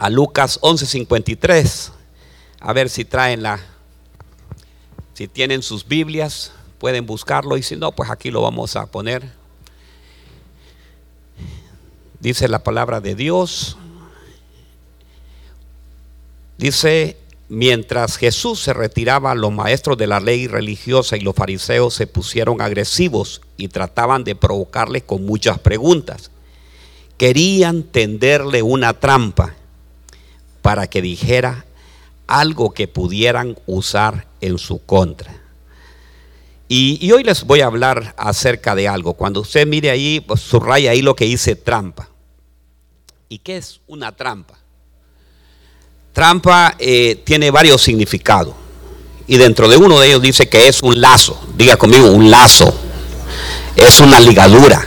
a Lucas 11:53. A ver si traen la, si tienen sus Biblias, pueden buscarlo y si no, pues aquí lo vamos a poner. Dice la palabra de Dios. Dice, mientras Jesús se retiraba, los maestros de la ley religiosa y los fariseos se pusieron agresivos y trataban de provocarle con muchas preguntas. Querían tenderle una trampa para que dijera algo que pudieran usar en su contra. Y, hoy les voy a hablar acerca de algo. Cuando usted mire ahí, pues subraya ahí lo que dice trampa. ¿Y qué es una trampa? Trampa eh, tiene varios significados. Y dentro de uno de ellos dice que es un lazo. Diga conmigo, un lazo. Es una ligadura.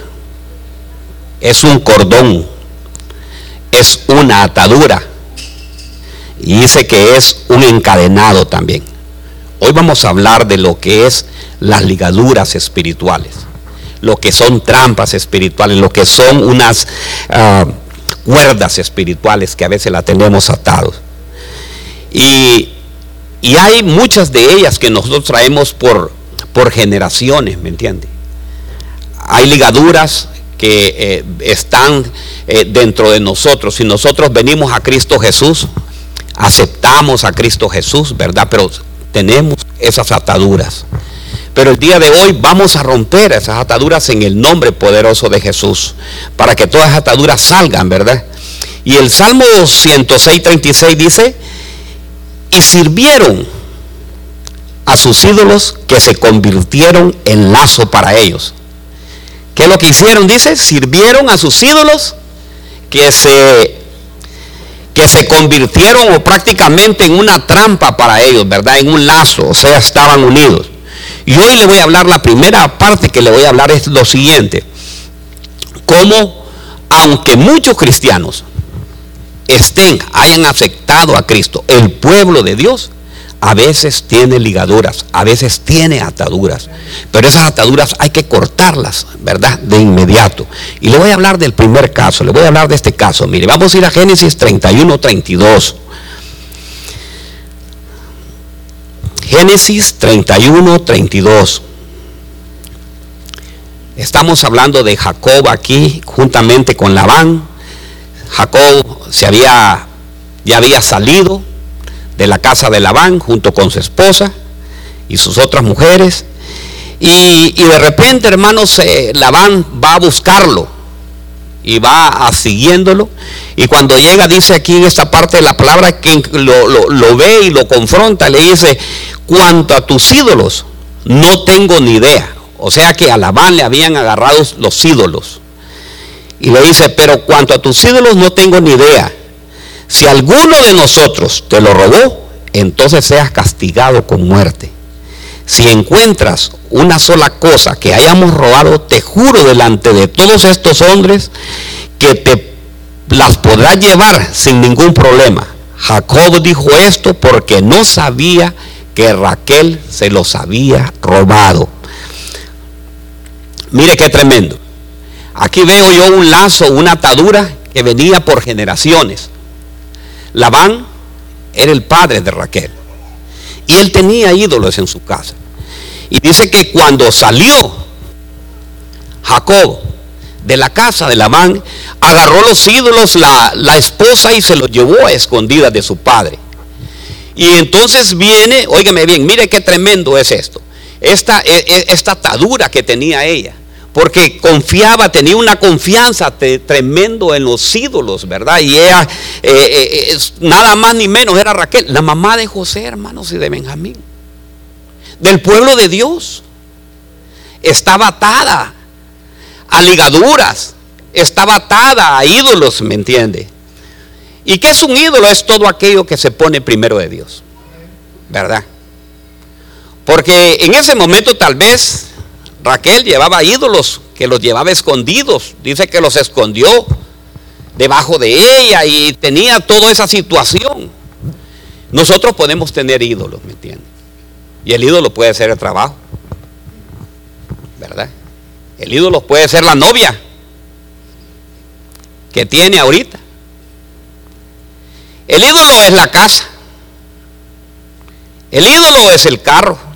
Es un cordón. Es una atadura y dice que es un encadenado también. Hoy vamos a hablar de lo que es las ligaduras espirituales, lo que son trampas espirituales, lo que son unas ah, cuerdas espirituales que a veces la tenemos atados. Y, hay muchas de ellas que nosotros traemos por, por generaciones, ¿me entiende? Hay ligaduras que eh, están eh, dentro de nosotros. Si nosotros venimos a Cristo Jesús, aceptamos a Cristo Jesús, ¿verdad? Pero tenemos esas ataduras. Pero el día de hoy vamos a romper esas ataduras en el nombre poderoso de Jesús, para que todas las ataduras salgan, ¿verdad? Y el Salmo 106, 36 dice, y sirvieron a sus ídolos que se convirtieron en lazo para ellos. ¿Qué es lo que hicieron? Dice, sirvieron a sus ídolos que se que se convirtieron o prácticamente en una trampa para ellos, ¿verdad? En un lazo, o sea, estaban unidos. Y hoy le voy a hablar, la primera parte que le voy a hablar es lo siguiente, cómo, aunque muchos cristianos estén, hayan aceptado a Cristo, el pueblo de Dios, a veces tiene ligaduras, a veces tiene ataduras, pero esas ataduras hay que cortarlas, ¿verdad? De inmediato. Y le voy a hablar del primer caso, le voy a hablar de este caso. Mire, vamos a ir a Génesis 31, 32. Génesis 31, 32. Estamos hablando de Jacob aquí, juntamente con Labán. Jacob se había, ya había salido de la casa de Labán junto con su esposa y sus otras mujeres. Y, de repente, hermanos, eh, Labán va a buscarlo y va a siguiéndolo. Y cuando llega, dice aquí en esta parte de la palabra, que lo, ve y lo confronta, le dice, cuanto a tus ídolos, no tengo ni idea. O sea que a Labán le habían agarrado los ídolos. Y le dice, pero cuanto a tus ídolos no tengo ni idea. Si alguno de nosotros te lo robó, entonces seas castigado con muerte. Si encuentras una sola cosa que hayamos robado, te juro delante de todos estos hombres que te las podrás llevar sin ningún problema. Jacob dijo esto porque no sabía que Raquel se los había robado. Mire qué tremendo. Aquí veo yo un lazo, una atadura que venía por generaciones. Labán era el padre de Raquel. Y él tenía ídolos en su casa. Y dice que cuando salió Jacob de la casa de Labán, agarró los ídolos la, esposa y se los llevó a escondidas de su padre. Y entonces viene, óigame bien, mire qué tremendo es esto. Esta, e, e, esta atadura que tenía ella porque confiaba, tenía una confianza tremendo en los ídolos, ¿verdad? Y ella, eh, eh, eh, nada más ni menos, era Raquel, la mamá de José, hermanos, y de Benjamín, del pueblo de Dios. Estaba atada a ligaduras, estaba atada a ídolos, ¿me entiende? ¿Y qué es un ídolo? Es todo aquello que se pone primero de Dios, ¿verdad? Porque en ese momento tal vez Raquel llevaba ídolos que los llevaba escondidos. Dice que los escondió debajo de ella y tenía toda esa situación. Nosotros podemos tener ídolos, ¿me entiendes? Y el ídolo puede ser el trabajo, ¿verdad? El ídolo puede ser la novia que tiene ahorita. El ídolo es la casa. El ídolo es el carro.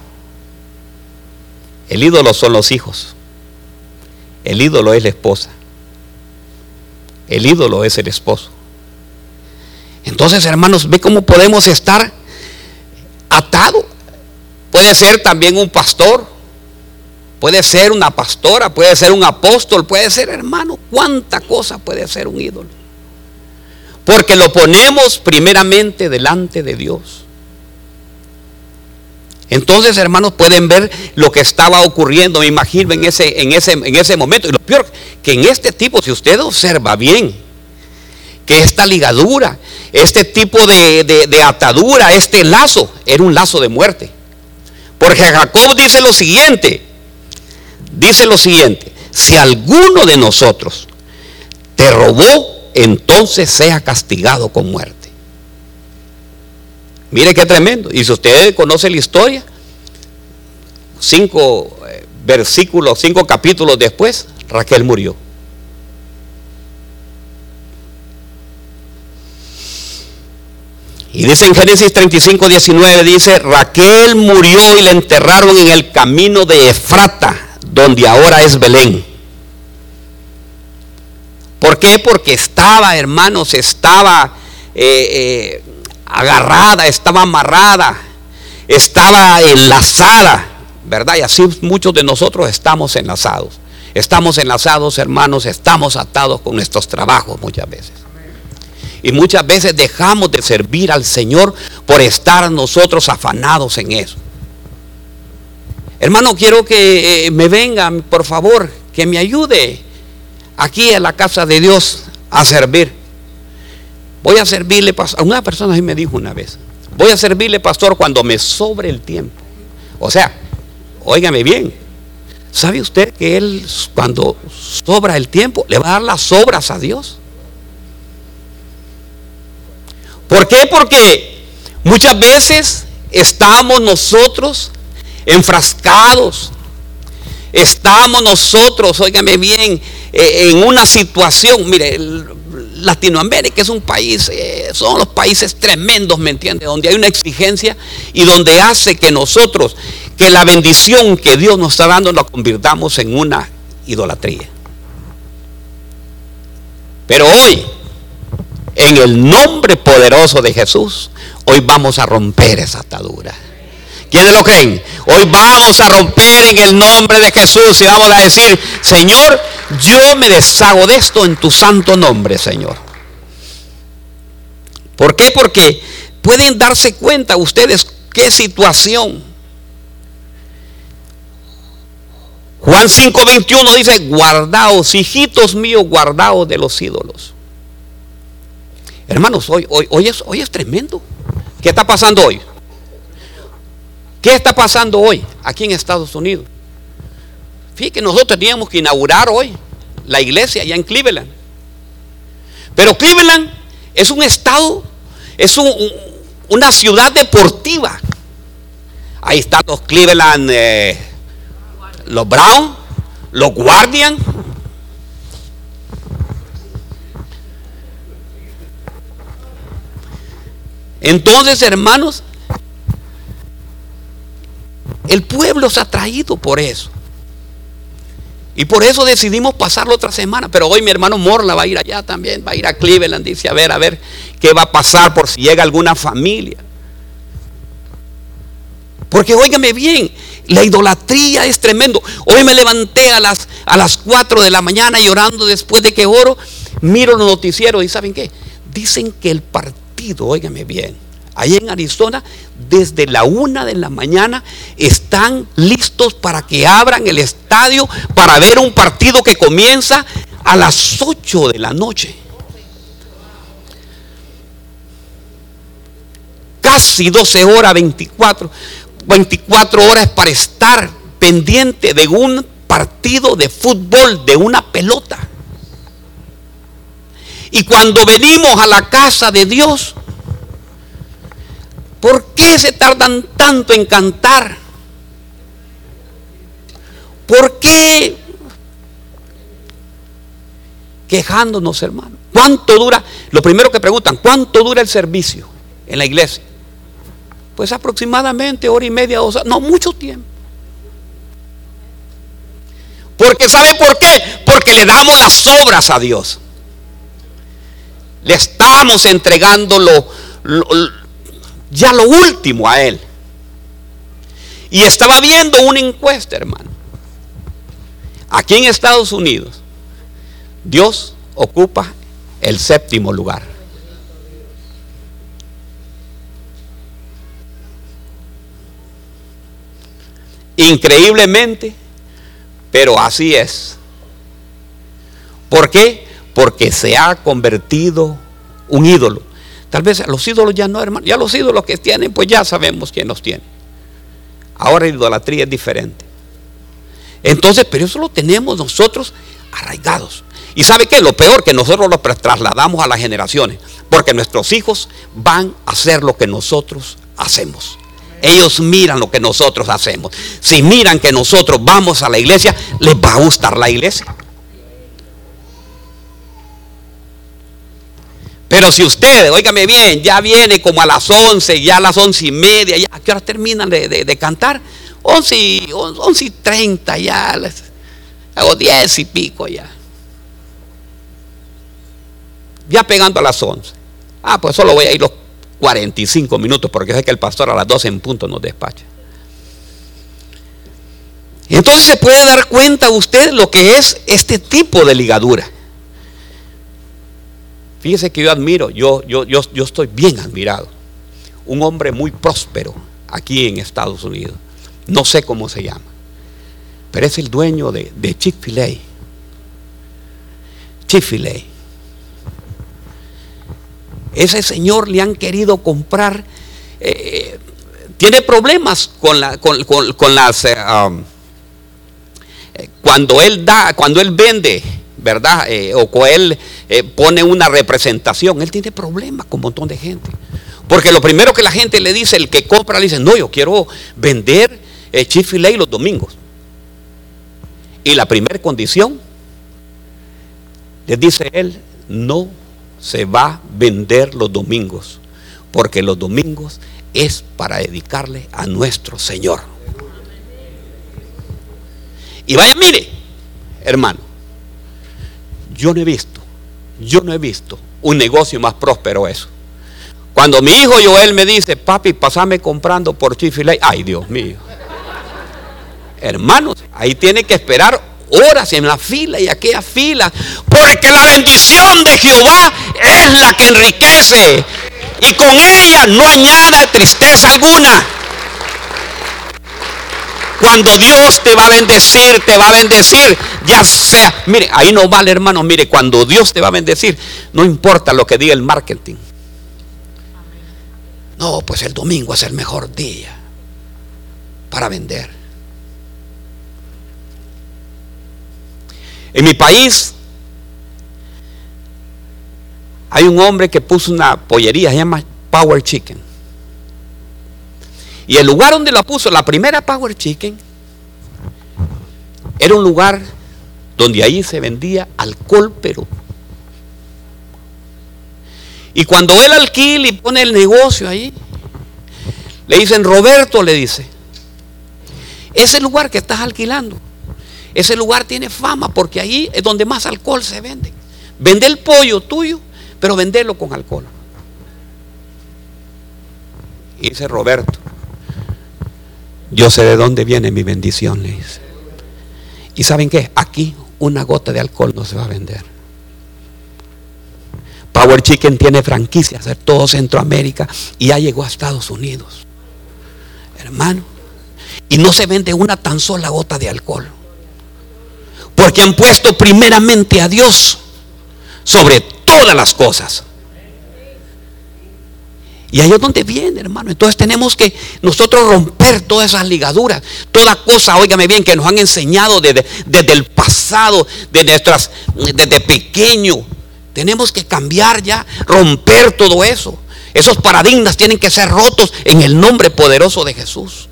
El ídolo son los hijos. El ídolo es la esposa. El ídolo es el esposo. Entonces, hermanos, ve cómo podemos estar atados. Puede ser también un pastor, puede ser una pastora, puede ser un apóstol, puede ser, hermano, cuánta cosa puede ser un ídolo. Porque lo ponemos primeramente delante de Dios. Entonces, hermanos, pueden ver lo que estaba ocurriendo, me imagino, en ese, en ese, en ese momento. Y lo peor, que en este tipo, si usted observa bien, que esta ligadura, este tipo de, de atadura, este lazo, era un lazo de muerte. Porque Jacob dice lo siguiente, dice lo siguiente, si alguno de nosotros te robó, entonces sea castigado con muerte. Mire qué tremendo. Y si usted conoce la historia, cinco eh, versículos, cinco capítulos después, Raquel murió. Y dice en Génesis 35, 19, dice, Raquel murió y la enterraron en el camino de Efrata, donde ahora es Belén. ¿Por qué? Porque estaba, hermanos, estaba eh, eh, agarrada, estaba amarrada, estaba enlazada, ¿verdad? Y así muchos de nosotros estamos enlazados. Estamos enlazados, hermanos, estamos atados con nuestros trabajos muchas veces. Y muchas veces dejamos de servir al Señor por estar nosotros afanados en eso. Hermano, quiero que eh, me vengan, por favor, que me ayude aquí en la casa de Dios a servir. Voy a servirle, pastor. Una persona me dijo una vez, voy a servirle, pastor, cuando me sobre el tiempo. O sea, óigame bien, ¿sabe usted que él cuando sobra el tiempo le va a dar las sobras a Dios? ¿Por qué? Porque muchas veces estamos nosotros enfrascados, estamos nosotros, óigame bien, eh, en una situación, mire, Latinoamérica es un país, eh, son los países tremendos, ¿me entiende? Donde hay una exigencia y donde hace que nosotros, que la bendición que Dios nos está dando, la convirtamos en una idolatría. Pero hoy, en el nombre poderoso de Jesús, hoy vamos a romper esa atadura. ¿Quiénes lo creen? Hoy vamos a romper en el nombre de Jesús y vamos a decir, Señor, yo me deshago de esto en tu santo nombre, Señor. ¿Por qué? Porque pueden darse cuenta ustedes qué situación. Juan 5:21 dice, guardaos, hijitos míos, guardaos de los ídolos. Hermanos, hoy, hoy, hoy, es, hoy es tremendo. ¿Qué está pasando hoy? ¿Qué está pasando hoy aquí en Estados Unidos? Fíjense nosotros teníamos que inaugurar hoy la iglesia allá en Cleveland. Pero Cleveland es un estado, es una ciudad deportiva. Ahí están los Cleveland, eh, los Brown, los Guardian. Entonces, hermanos, el pueblo se ha traído por eso. Y por eso decidimos pasarlo otra semana. Pero hoy mi hermano Morla va a ir allá también, va a ir a Cleveland, dice, a ver, a ver qué va a pasar por si llega alguna familia. Porque óigame bien, la idolatría es tremendo. Hoy me levanté a las, a las 4 de la mañana llorando después de que oro, miro los noticieros y ¿saben qué? Dicen que el partido, óigame bien, ahí en Arizona, desde la una de la mañana están listos para que abran el estadio para ver un partido que comienza a las 8 de la noche. Casi 12 horas, 24, 24 horas para estar pendiente de un partido de fútbol, de una pelota. Y cuando venimos a la casa de Dios, ¿Por qué se tardan tanto en cantar? ¿Por qué quejándonos, hermano? ¿Cuánto dura? lo primero que preguntan, ¿cuánto dura el servicio en la iglesia? Pues aproximadamente hora y media, dos no mucho tiempo. Porque ¿sabe por qué? Porque le damos las obras a Dios. Le estamos entregando ya lo último a Él. Y estaba viendo una encuesta, hermano. Aquí en Estados Unidos, Dios ocupa el séptimo lugar. Increíblemente, pero así es. ¿Por qué? Porque se ha convertido un ídolo. Tal vez los ídolos ya no, hermano. Ya los ídolos que tienen, pues ya sabemos quién los tiene. Ahora la idolatría es diferente. Entonces, pero eso lo tenemos nosotros arraigados. Y sabe qué? Lo peor que nosotros lo trasladamos a las generaciones. Porque nuestros hijos van a hacer lo que nosotros hacemos. Ellos miran lo que nosotros hacemos. Si miran que nosotros vamos a la iglesia, les va a gustar la iglesia. Pero si ustedes, óigame bien, ya viene como a las 11, ya a las once y media, ya, ¿a qué hora terminan de, cantar? 11 y, 11 y 30, ya, les, hago 10 y pico ya. Ya pegando a las 11. Ah, pues solo voy a ir los 45 minutos, porque sé que el pastor a las 12 en punto nos despacha. Entonces se puede dar cuenta usted lo que es este tipo de ligadura. Fíjese que yo admiro, yo, yo, yo, yo estoy bien admirado. Un hombre muy próspero aquí en Estados Unidos. No sé cómo se llama. Pero es el dueño de, de Chick-fil-A. Chick-fil-A. Ese señor le han querido comprar. Eh, tiene problemas con, la, con, las... Eh, um, eh, cuando él da, cuando él vende ¿verdad? Eh, o él eh, pone una representación, él tiene problemas con un montón de gente. Porque lo primero que la gente le dice, el que compra, le dice, no, yo quiero vender eh, los domingos. Y la primera condición, le dice él, no se va a vender los domingos, porque los domingos es para dedicarle a nuestro Señor. Y vaya, mire, hermano, yo no he visto, yo no he visto un negocio más próspero eso. Cuando mi hijo Joel me dice, papi, pasame comprando por Chifilay, ay Dios mío. Hermanos, ahí tiene que esperar horas en la fila y aquella fila, porque la bendición de Jehová es la que enriquece y con ella no añade tristeza alguna. Cuando Dios te va a bendecir, te va a bendecir, ya sea, mire, ahí no vale hermano, mire, cuando Dios te va a bendecir, no importa lo que diga el marketing. No, pues el domingo es el mejor día para vender. En mi país hay un hombre que puso una pollería, se llama Power Chicken. Y el lugar donde la puso, la primera Power Chicken, era un lugar donde ahí se vendía alcohol, pero. Y cuando él alquila y pone el negocio ahí, le dicen, Roberto, le dice, ese lugar que estás alquilando, ese lugar tiene fama porque ahí es donde más alcohol se vende. Vende el pollo tuyo, pero venderlo con alcohol. Y dice Roberto, yo sé de dónde viene mi bendición, le dice. ¿Y saben qué? Aquí una gota de alcohol no se va a vender. Power Chicken tiene franquicias en todo Centroamérica y ya llegó a Estados Unidos. Hermano. Y no se vende una tan sola gota de alcohol. Porque han puesto primeramente a Dios sobre todas las cosas. Y ahí es donde viene, hermano. Entonces tenemos que nosotros romper todas esas ligaduras. Toda cosa, óigame bien, que nos han enseñado desde, desde el pasado, de nuestras, desde pequeño. Tenemos que cambiar ya, romper todo eso. Esos paradigmas tienen que ser rotos en el nombre poderoso de Jesús.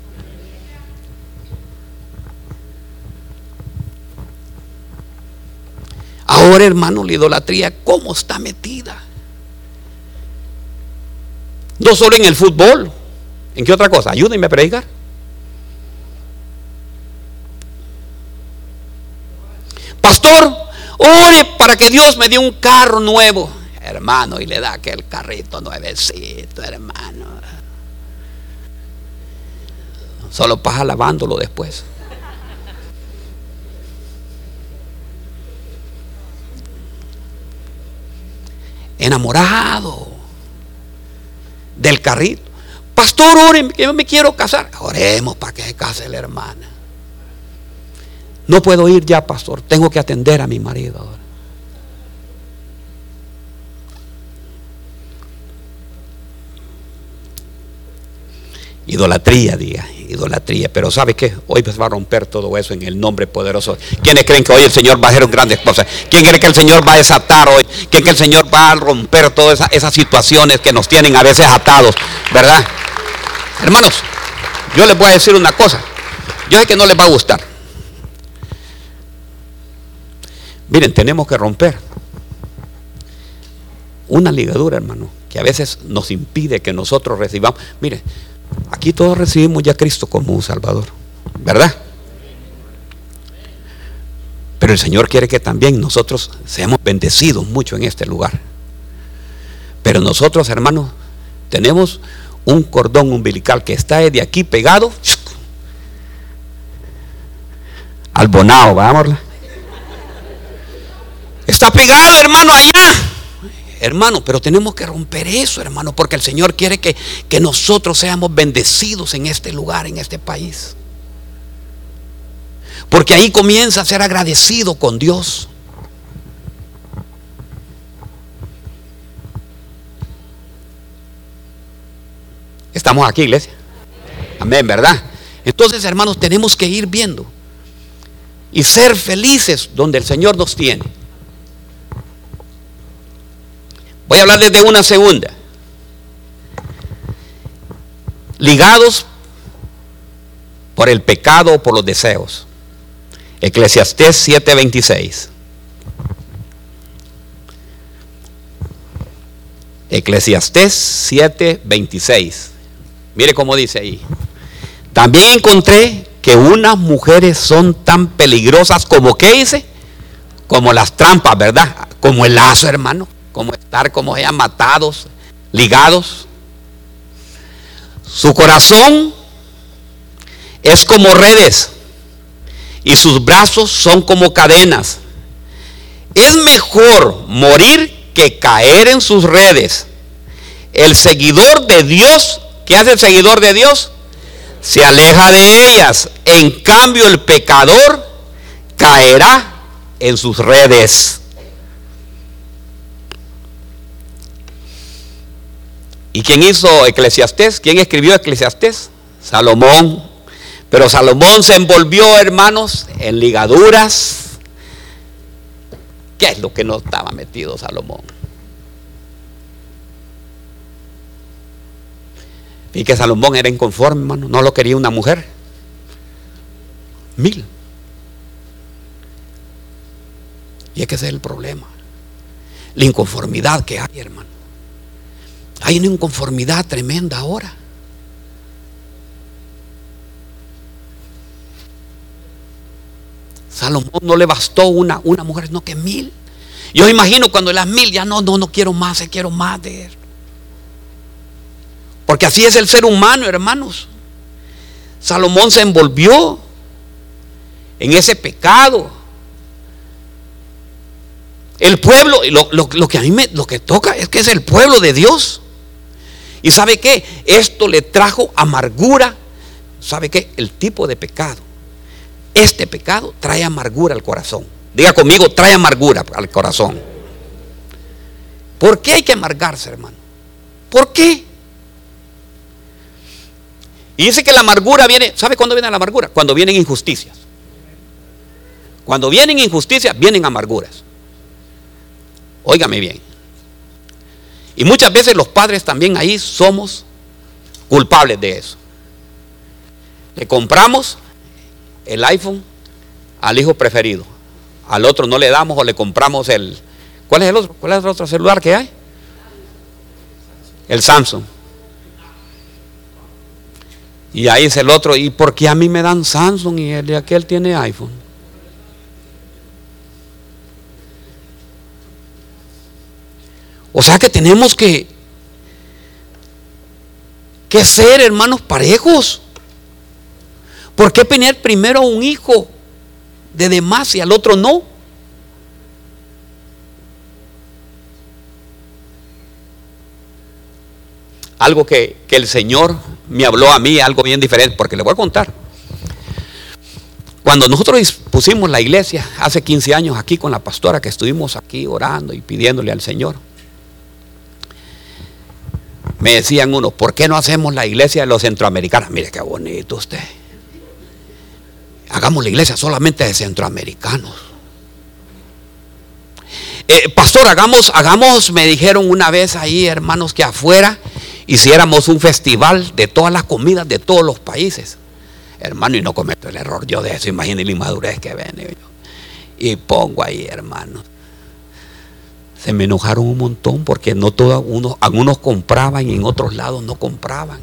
Ahora, hermano, la idolatría, ¿cómo está metida? No solo en el fútbol. ¿En qué otra cosa? Ayúdenme a predicar. Pastor, ore para que Dios me dé un carro nuevo. Hermano, y le da aquel carrito nuevecito, hermano. Solo pasa lavándolo después. Enamorado del carrito. Pastor, ore, que yo me quiero casar. Oremos para que se case la hermana. No puedo ir ya, pastor. Tengo que atender a mi marido ahora. Idolatría, diga, idolatría. Pero ¿sabe qué? Hoy se va a romper todo eso en el nombre poderoso. ¿Quiénes creen que hoy el Señor va a hacer grandes cosas? ¿Quién cree que el Señor va a desatar hoy? ¿Quién cree que el Señor va a romper todas esas, situaciones que nos tienen a veces atados? ¿Verdad? Hermanos, yo les voy a decir una cosa. Yo sé que no les va a gustar. Miren, tenemos que romper una ligadura, hermano, que a veces nos impide que nosotros recibamos. Miren, Aquí todos recibimos ya a Cristo como un Salvador, ¿verdad? Pero el Señor quiere que también nosotros seamos bendecidos mucho en este lugar. Pero nosotros, hermanos, tenemos un cordón umbilical que está de aquí pegado al bonao, vamos. Está pegado, hermano, allá hermano, pero tenemos que romper eso, hermano, porque el Señor quiere que, que nosotros seamos bendecidos en este lugar, en este país. Porque ahí comienza a ser agradecido con Dios. Estamos aquí, iglesia. Amén, ¿verdad? Entonces, hermanos, tenemos que ir viendo y ser felices donde el Señor nos tiene. Voy a hablarles de una segunda. Ligados por el pecado o por los deseos. Eclesiastés 7:26. Eclesiastés 7:26. Mire cómo dice ahí. También encontré que unas mujeres son tan peligrosas como ¿qué dice? Como las trampas, ¿verdad? Como el lazo, hermano como estar como ya matados, ligados. Su corazón es como redes y sus brazos son como cadenas. Es mejor morir que caer en sus redes. El seguidor de Dios, ¿qué hace el seguidor de Dios? Se aleja de ellas. En cambio, el pecador caerá en sus redes. ¿Y quién hizo Eclesiastés? ¿Quién escribió Eclesiastés? Salomón. Pero Salomón se envolvió, hermanos, en ligaduras. ¿Qué es lo que no estaba metido Salomón? Y que Salomón era inconforme, hermano. No lo quería una mujer. Mil. Y es que ese es el problema. La inconformidad que hay, hermano. Hay una inconformidad tremenda ahora. Salomón no le bastó una, una mujer, no que mil. Yo imagino cuando las mil ya no, no, no quiero más, quiero más de él. Porque así es el ser humano, hermanos. Salomón se envolvió en ese pecado. El pueblo, lo, lo, que a mí me, lo que toca es que es el pueblo de Dios. ¿Y sabe qué? Esto le trajo amargura. ¿Sabe qué? El tipo de pecado. Este pecado trae amargura al corazón. Diga conmigo, trae amargura al corazón. ¿Por qué hay que amargarse, hermano? ¿Por qué? Y dice que la amargura viene, ¿sabe cuándo viene la amargura? Cuando vienen injusticias. Cuando vienen injusticias, vienen amarguras. Óigame bien. Y muchas veces los padres también ahí somos culpables de eso. Le compramos el iPhone al hijo preferido. Al otro no le damos o le compramos el... ¿Cuál es el otro? ¿Cuál es el otro celular que hay? El Samsung. Y ahí es el otro. ¿Y por qué a mí me dan Samsung y el de aquel tiene iPhone? O sea que tenemos que, ser hermanos parejos. ¿Por qué tener primero un hijo de demás y al otro no? Algo que, que el Señor me habló a mí, algo bien diferente, porque le voy a contar. Cuando nosotros pusimos la iglesia hace 15 años aquí con la pastora, que estuvimos aquí orando y pidiéndole al Señor, me decían uno, ¿por qué no hacemos la iglesia de los centroamericanos? Mire qué bonito usted. Hagamos la iglesia solamente de centroamericanos. Eh, pastor, hagamos, hagamos, me dijeron una vez ahí, hermanos, que afuera hiciéramos un festival de todas las comidas de todos los países. Hermano, y no cometo el error yo de eso, imagínense la inmadurez que ven. Y pongo ahí, hermanos. Se me enojaron un montón porque no todos, unos, algunos compraban y en otros lados no compraban.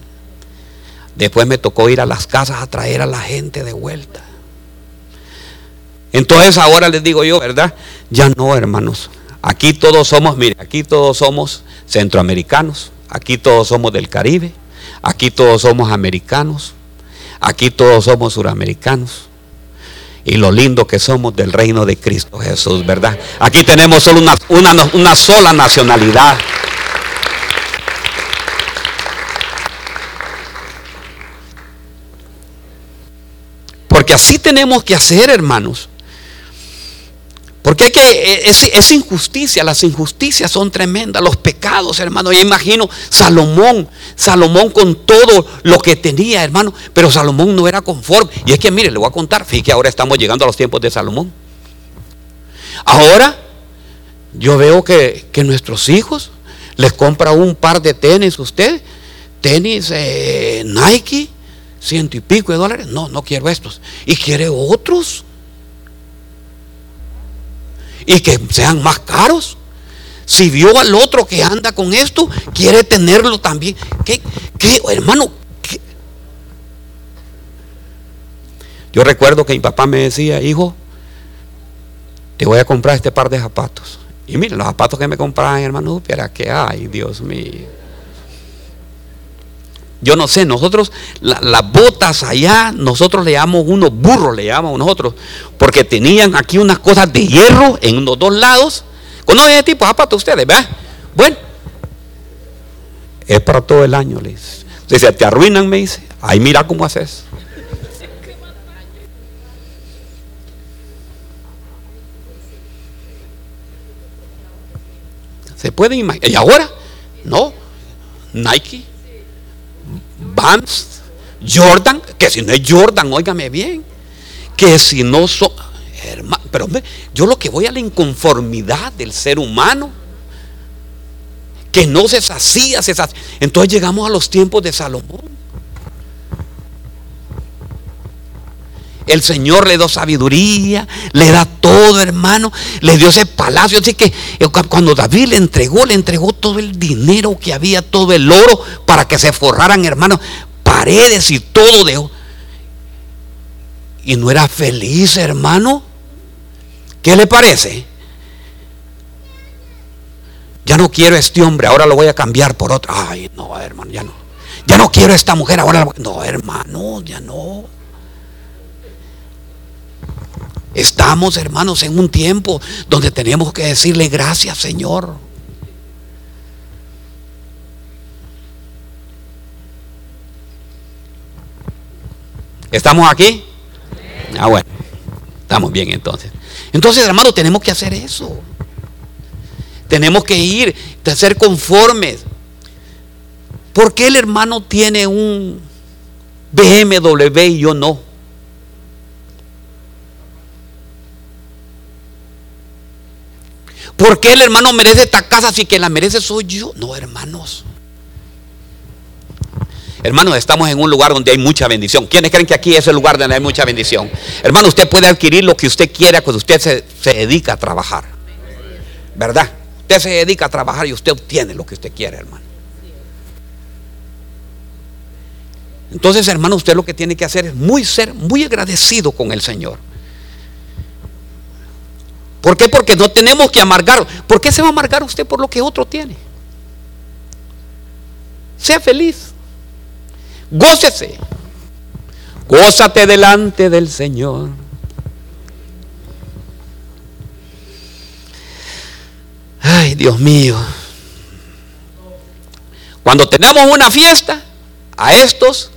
Después me tocó ir a las casas a traer a la gente de vuelta. Entonces ahora les digo yo, ¿verdad? Ya no, hermanos. Aquí todos somos, mire, aquí todos somos centroamericanos. Aquí todos somos del Caribe, aquí todos somos americanos, aquí todos somos suramericanos. Y lo lindo que somos del reino de Cristo Jesús, ¿verdad? Aquí tenemos solo una, una, una sola nacionalidad. Porque así tenemos que hacer, hermanos. Porque hay que, eh, es, injusticia, las injusticias son tremendas, los pecados, hermano. Yo imagino Salomón, Salomón con todo lo que tenía, hermano, pero Salomón no era conforme. Y es que, mire, le voy a contar, fíjate que ahora estamos llegando a los tiempos de Salomón. Ahora, yo veo que, nuestros hijos les compra un par de tenis, usted, tenis eh, Nike, ciento y pico de dólares. No, no quiero estos. Y quiere otros y que sean más caros. Si vio al otro que anda con esto, quiere tenerlo también. ¿Qué, qué hermano? Yo recuerdo que mi papá me decía, hijo, te voy a comprar este par de zapatos. Y mire, los zapatos que me compraban, hermano, era que, ay, Dios mío. Yo no sé, nosotros, las botas allá, nosotros le llamamos unos burros, le llamamos nosotros, porque tenían aquí unas cosas de hierro en los dos lados. ¿Conocen ese tipo de zapatos ustedes, verdad? Bueno, es para todo el año, les dice. te arruinan, me dice, ahí mira cómo haces. ¿Se pueden imaginar? ¿Y ahora? No. Nike. Vans, Jordan, que si no es Jordan, óigame bien, que si no son, pero yo lo que voy a la inconformidad del ser humano, que no se sacía, se sacía. Entonces llegamos a los tiempos de Salomón. El Señor le dio sabiduría, le da todo, hermano. Le dio ese palacio. Así que eh, cuando David le entregó, le entregó todo el dinero que había, todo el oro, para que se forraran, hermano, paredes y todo de Y no era feliz, hermano. ¿Qué le parece? Ya no quiero a este hombre, ahora lo voy a cambiar por otro. Ay, no, hermano, ya no. Ya no quiero a esta mujer, ahora No, hermano, ya no. Estamos, hermanos, en un tiempo donde tenemos que decirle gracias, Señor. ¿Estamos aquí? Ah, bueno. Estamos bien entonces. Entonces, hermanos, tenemos que hacer eso. Tenemos que ir, ser conformes. ¿Por qué el hermano tiene un BMW y yo no? ¿Por qué el hermano merece esta casa si que la merece soy yo? No, hermanos. Hermanos, estamos en un lugar donde hay mucha bendición. ¿Quiénes creen que aquí es el lugar donde hay mucha bendición? Hermano, usted puede adquirir lo que usted quiera cuando usted se, se dedica a trabajar. ¿Verdad? Usted se dedica a trabajar y usted obtiene lo que usted quiere, hermano. Entonces, hermano, usted lo que tiene que hacer es muy ser muy agradecido con el Señor. ¿Por qué? Porque no tenemos que amargar. ¿Por qué se va a amargar usted por lo que otro tiene? Sea feliz. Gócese. Gózate delante del Señor. Ay, Dios mío. Cuando tenemos una fiesta, a estos,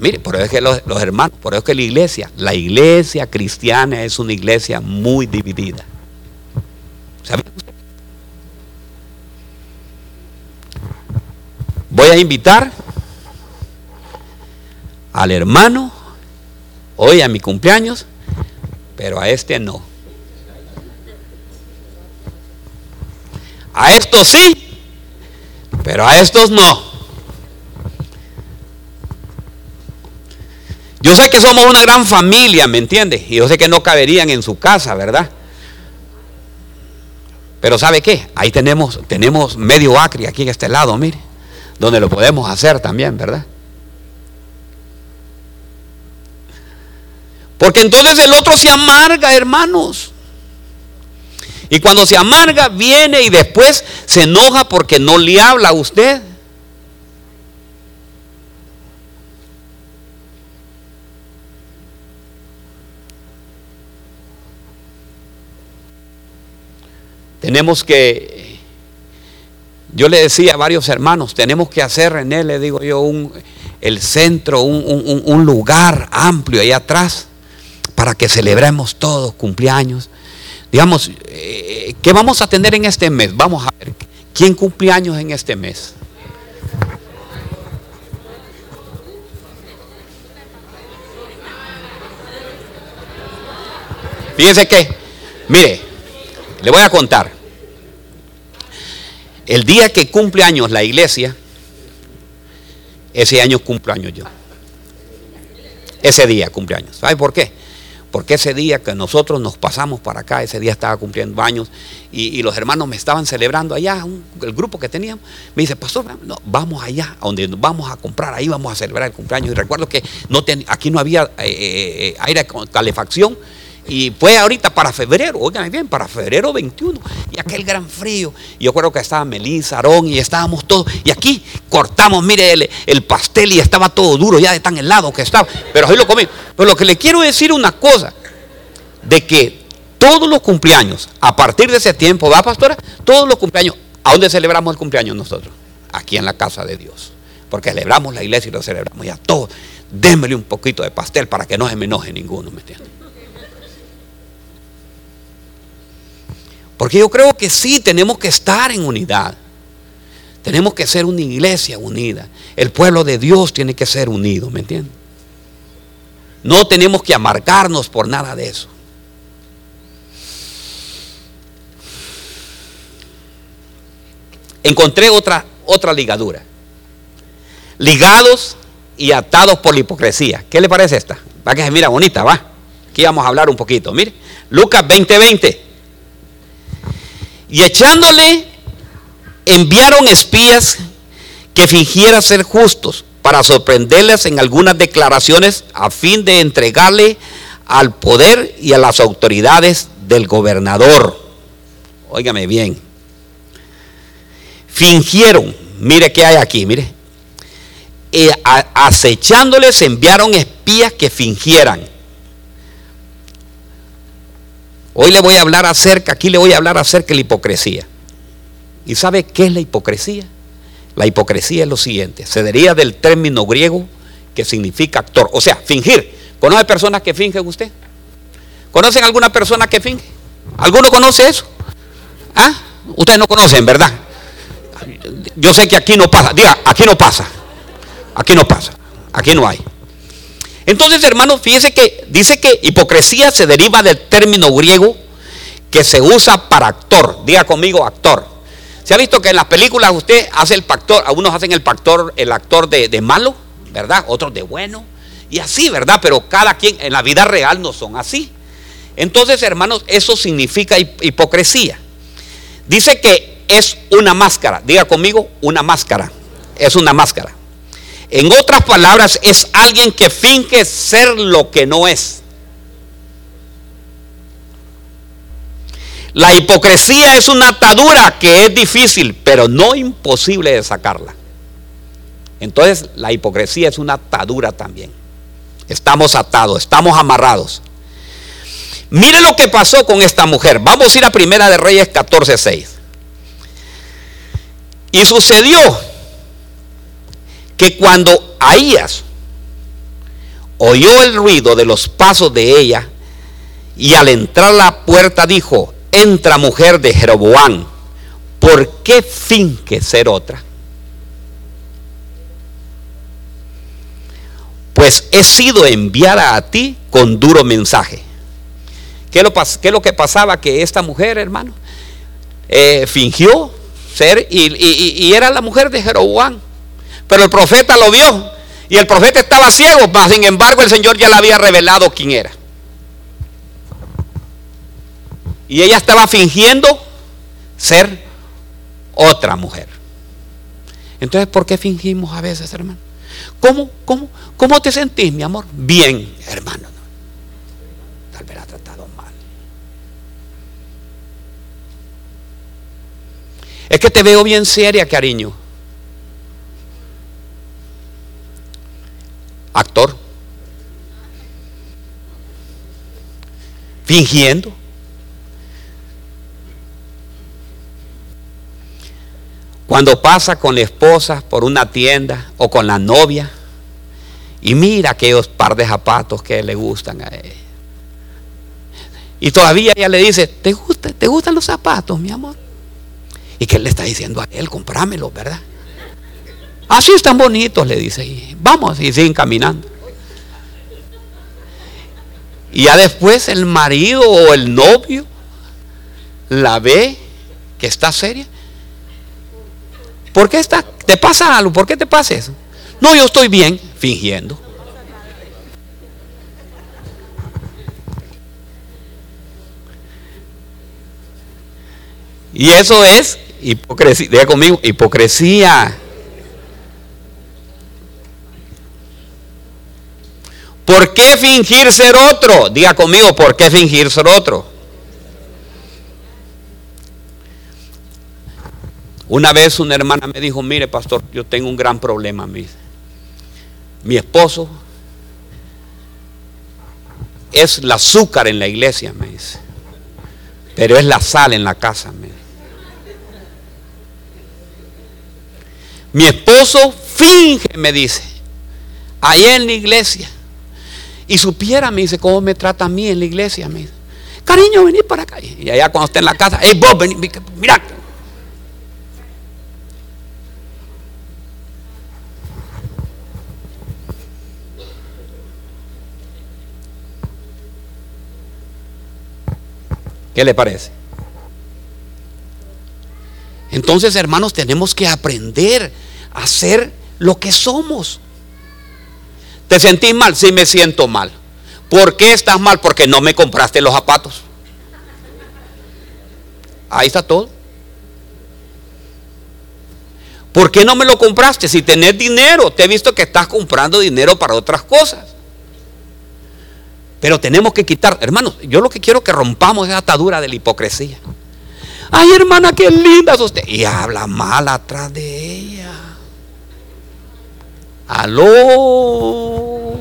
mire, por eso es que los, hermanos, por eso es que la iglesia, la iglesia cristiana es una iglesia muy dividida. Voy a invitar al hermano hoy a mi cumpleaños, pero a este no. A estos sí, pero a estos no. Yo sé que somos una gran familia, ¿me entiende? Y yo sé que no caberían en su casa, ¿verdad? Pero ¿sabe qué? Ahí tenemos, tenemos medio acre aquí en este lado, mire, donde lo podemos hacer también, ¿verdad? Porque entonces el otro se amarga, hermanos. Y cuando se amarga, viene y después se enoja porque no le habla a usted. Tenemos que, yo le decía a varios hermanos, tenemos que hacer en él, le digo yo, un, el centro, un, un lugar amplio ahí atrás, para que celebremos todos cumpleaños Digamos, eh, ¿qué vamos a tener en este mes? Vamos a ver, ¿quién cumple años en este mes? Fíjense que, mire, le voy a contar. El día que cumple años la iglesia, ese año cumple años yo. Ese día cumple años. ¿Sabe por qué? Porque ese día que nosotros nos pasamos para acá, ese día estaba cumpliendo años y, los hermanos me estaban celebrando allá, el grupo que teníamos, me dice, pastor, vamos allá, donde vamos a comprar, ahí vamos a celebrar el cumpleaños. Y recuerdo que no aquí no había eh, eh, eh, calefacción y fue ahorita para febrero, oigan bien, para febrero 21. Y aquel gran frío. Y yo creo que estaba Melissa, Aarón y estábamos todos. Y aquí cortamos, mire, el, pastel y estaba todo duro ya de tan helado que estaba. Pero ahí lo comí. Pero lo que le quiero decir una cosa, de que todos los cumpleaños, a partir de ese tiempo, ¿va pastora? Todos los cumpleaños, ¿a dónde celebramos el cumpleaños nosotros? Aquí en la casa de Dios. Porque celebramos la iglesia y lo celebramos ya todo. Démele un poquito de pastel para que no se me enoje ninguno, ¿me entiendes? Porque yo creo que sí, tenemos que estar en unidad. Tenemos que ser una iglesia unida. El pueblo de Dios tiene que ser unido, ¿me entienden? No tenemos que amargarnos por nada de eso. Encontré otra, otra ligadura. Ligados y atados por la hipocresía. ¿Qué le parece esta? Va que se mira bonita, va. Aquí vamos a hablar un poquito. Mire, Lucas 20:20. Y echándole, enviaron espías que fingieran ser justos para sorprenderles en algunas declaraciones a fin de entregarle al poder y a las autoridades del gobernador. Óigame bien. Fingieron, mire qué hay aquí, mire. Eh, acechándoles enviaron espías que fingieran. Hoy le voy a hablar acerca, aquí le voy a hablar acerca de la hipocresía. ¿Y sabe qué es la hipocresía? La hipocresía es lo siguiente, se deriva del término griego que significa actor, o sea, fingir. ¿Conoce personas que fingen usted? ¿Conocen alguna persona que finge? ¿Alguno conoce eso? ¿Ah? Ustedes no conocen, ¿verdad? Yo sé que aquí no pasa. Diga, aquí no pasa. Aquí no pasa. Aquí no hay. Entonces, hermanos, fíjese que dice que hipocresía se deriva del término griego que se usa para actor. Diga conmigo, actor. Se ha visto que en las películas usted hace el actor, algunos hacen el actor, el actor de, malo, ¿verdad? Otros de bueno. Y así, ¿verdad? Pero cada quien en la vida real no son así. Entonces, hermanos, eso significa hipocresía. Dice que es una máscara. Diga conmigo, una máscara. Es una máscara. En otras palabras, es alguien que finge ser lo que no es. La hipocresía es una atadura que es difícil, pero no imposible de sacarla. Entonces, la hipocresía es una atadura también. Estamos atados, estamos amarrados. Mire lo que pasó con esta mujer. Vamos a ir a Primera de Reyes 14:6. Y sucedió que cuando Ahías oyó el ruido de los pasos de ella y al entrar a la puerta dijo, entra mujer de Jeroboam, ¿por qué finge ser otra? Pues he sido enviada a ti con duro mensaje. ¿Qué es lo, que pasaba? Que esta mujer, hermano, eh, fingió ser y, era la mujer de Jeroboam. Pero el profeta lo vio y el profeta estaba ciego, sin embargo el Señor ya le había revelado quién era. Y ella estaba fingiendo ser otra mujer. Entonces, ¿por qué fingimos a veces, hermano? ¿Cómo, cómo, cómo te sentís, mi amor? Bien, hermano. Tal vez ha tratado mal. Es que te veo bien seria, cariño. Actor. Fingiendo. Cuando pasa con la esposa por una tienda o con la novia y mira aquellos par de zapatos que le gustan a ella. Y todavía ella le dice, ¿te, gusta, ¿te gustan los zapatos, mi amor? Y que él le está diciendo a él, comprámelos, ¿verdad? Así están bonitos, le dice. Y vamos, y siguen caminando. Y ya después el marido o el novio la ve que está seria ¿Por qué está, te pasa algo? ¿Por qué te pasa eso? No, yo estoy bien, fingiendo. Y eso es hipocresía. Diga conmigo, hipocresía. ¿Por qué fingir ser otro? Diga conmigo, ¿por qué fingir ser otro? Una vez una hermana me dijo, mire pastor, yo tengo un gran problema. Mi esposo es el azúcar en la iglesia, me dice. Pero es la sal en la casa, me Mi esposo finge, me dice, allá en la iglesia. Y supiera, me dice, cómo me trata a mí en la iglesia, me dice. Cariño, vení para acá. Y allá cuando esté en la casa, hey, vos, vení, mira, ¿Qué le parece? Entonces, hermanos, tenemos que aprender a ser lo que somos. ¿Te sentís mal? Sí, me siento mal. ¿Por qué estás mal? Porque no me compraste los zapatos. Ahí está todo. ¿Por qué no me lo compraste? Si tenés dinero, te he visto que estás comprando dinero para otras cosas. Pero tenemos que quitar, hermanos, yo lo que quiero que rompamos esa atadura de la hipocresía. Ay, hermana, qué linda es usted. Y habla mal atrás de. Aló.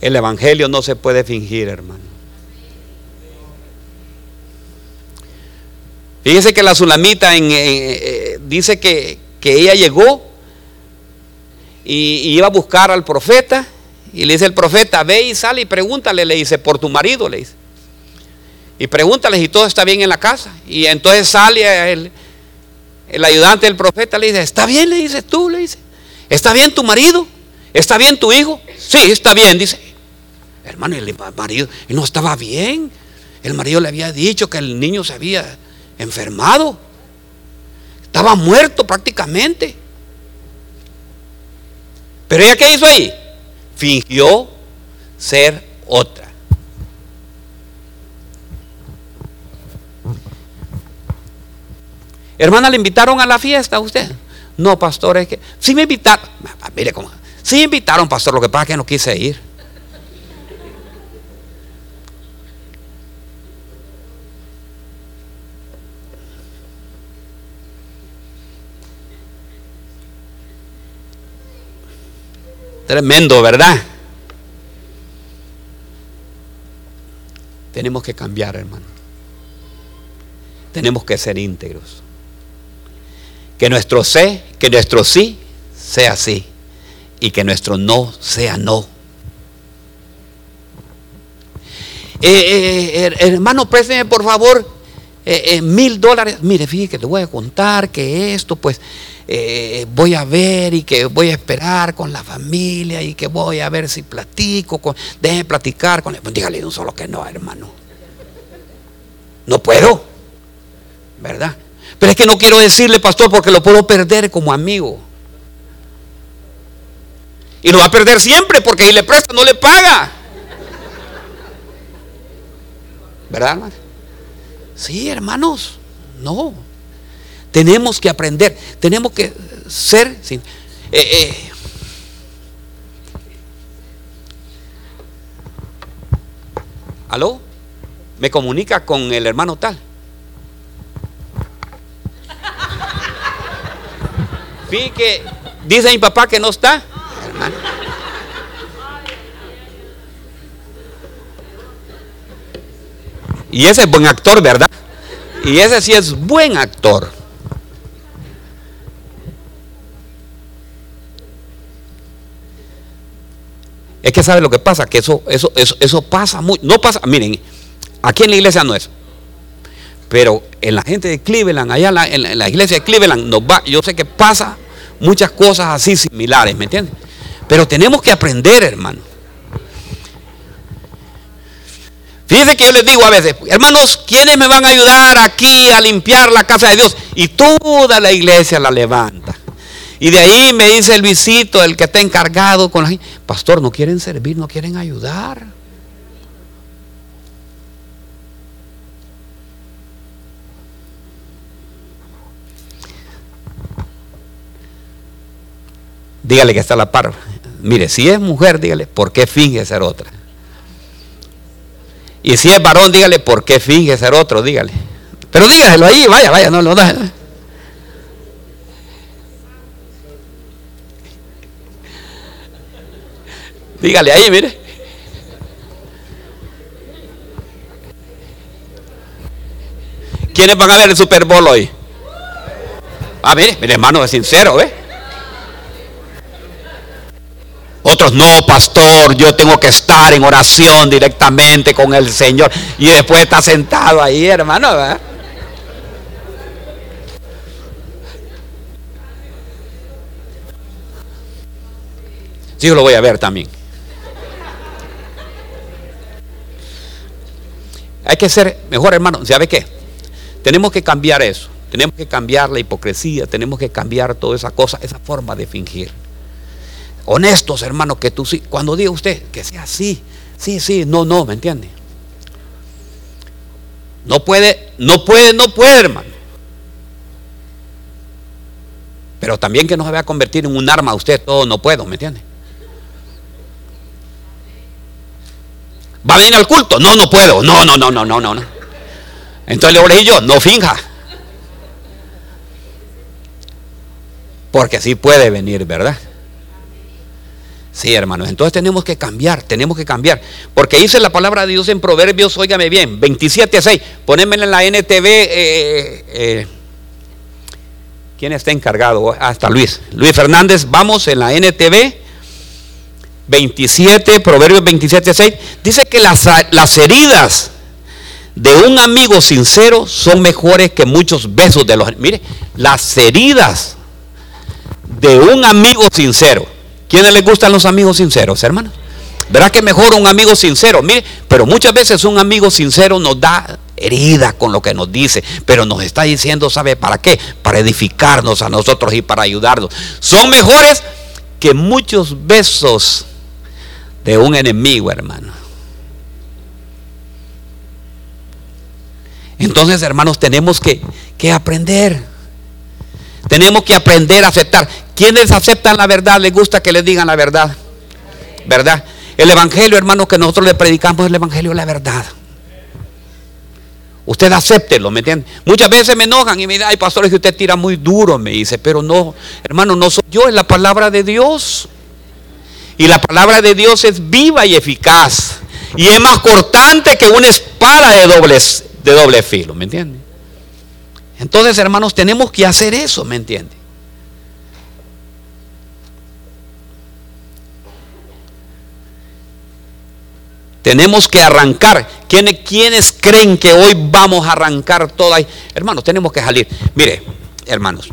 El Evangelio no se puede fingir, hermano. Fíjese que la Sulamita en, eh, dice que, ella llegó y, iba a buscar al profeta y le dice el profeta, ve y sale y pregúntale, le dice, por tu marido, le dice. Y pregúntale si todo está bien en la casa. Y entonces sale el, ayudante del profeta, le dice, está bien, le dices tú, le dice, está bien tu marido, está bien tu hijo. Sí, está bien, dice. Hermano, el marido no estaba bien. El marido le había dicho que el niño se había enfermado. Estaba muerto prácticamente. Pero ella qué hizo ahí? Fingió ser otra. Hermana, ¿le invitaron a la fiesta a usted? No, pastor, es que. Sí me invitaron. Ah, mire cómo. Sí invitaron, pastor. Lo que pasa es que no quise ir. Tremendo, ¿verdad? Tenemos que cambiar, hermano. Tenemos que ser íntegros. Que nuestro sé, que nuestro sí sea sí. Y que nuestro no sea no. Eh, eh, eh, hermano, présteme por favor mil dólares. Mire, fíjate que te voy a contar que esto, pues, voy a ver y que voy a esperar con la familia y que voy a ver si platico. Con, déjeme platicar con él. Pues dígale un solo que no, hermano. No puedo, ¿verdad? Pero es que no quiero decirle, pastor, porque lo puedo perder como amigo. Y lo va a perder siempre porque si le presta no le paga. ¿Verdad, hermano? Sí, hermanos. No. Tenemos que aprender. Tenemos que ser. Eh, eh. ¿Aló? Me comunica con el hermano tal. Fíjate que dice mi papá que no está. Y ese es buen actor, ¿verdad? Y ese sí es buen actor. Es que sabe lo que pasa, que eso, eso, eso, eso pasa muy, no pasa, miren, aquí en la iglesia no es. Pero en la gente de Cleveland, allá en la, iglesia de Cleveland, va, yo sé que pasa muchas cosas así similares, ¿me entiendes? Pero tenemos que aprender, hermano. Fíjense que yo les digo a veces, hermanos, ¿quiénes me van a ayudar aquí a limpiar la casa de Dios? Y toda la iglesia la levanta. Y de ahí me dice el visito, el que está encargado con la gente, pastor, no quieren servir, no quieren ayudar. Dígale que está la par. Mire, si es mujer, dígale, ¿por qué finge ser otra? Y si es varón, dígale, ¿por qué finge ser otro? Dígale. Pero dígaselo ahí, vaya, vaya, no lo da. Dígale ahí, mire. ¿Quiénes van a ver el Super Bowl hoy? Ah, mire, mi hermano es sincero, ¿eh? No, pastor, yo tengo que estar en oración directamente con el Señor. Y después está sentado ahí, hermano. ¿verdad? Sí, yo lo voy a ver también. Hay que ser mejor, hermano. ¿Sabe qué? Tenemos que cambiar eso. Tenemos que cambiar la hipocresía. Tenemos que cambiar toda esa cosa, esa forma de fingir honestos, hermano, que tú sí, cuando diga usted que sea así, sí, sí, no, no, ¿me entiende? No puede, no puede, no puede, hermano. Pero también que no se vaya a convertir en un arma usted, todo no puedo, ¿me entiende? ¿Va a venir al culto? No, no puedo. No, no, no, no, no, no. Entonces le yo, no finja. Porque sí puede venir, ¿verdad? Sí, hermanos, entonces tenemos que cambiar, tenemos que cambiar. Porque dice la palabra de Dios en Proverbios, óigame bien, 27 a 6, ponémela en la NTV. Eh, eh, ¿Quién está encargado? Hasta Luis. Luis Fernández, vamos en la NTV 27, Proverbios 27 a 6. Dice que las, las heridas de un amigo sincero son mejores que muchos besos de los... Mire, las heridas de un amigo sincero ¿Quiénes les gustan los amigos sinceros, hermanos? ¿Verdad que mejor un amigo sincero? Mire, pero muchas veces un amigo sincero nos da herida con lo que nos dice, pero nos está diciendo, ¿sabe para qué? Para edificarnos a nosotros y para ayudarnos. Son mejores que muchos besos de un enemigo, hermano. Entonces, hermanos, tenemos que, que aprender Tenemos que aprender a aceptar. ¿Quiénes aceptan la verdad? ¿Les gusta que les digan la verdad? ¿Verdad? El evangelio, hermano, que nosotros le predicamos es el evangelio de la verdad. Usted acéptelo, ¿me entiende? Muchas veces me enojan y me dicen, ay, pastor, es que usted tira muy duro, me dice, pero no, hermano, no soy yo, es la palabra de Dios. Y la palabra de Dios es viva y eficaz. Y es más cortante que una espada de doble, de doble filo, ¿me entiende? Entonces, hermanos, tenemos que hacer eso, ¿me entiende? Tenemos que arrancar. ¿Quiénes, creen que hoy vamos a arrancar toda? Hermanos, tenemos que salir. Mire, hermanos,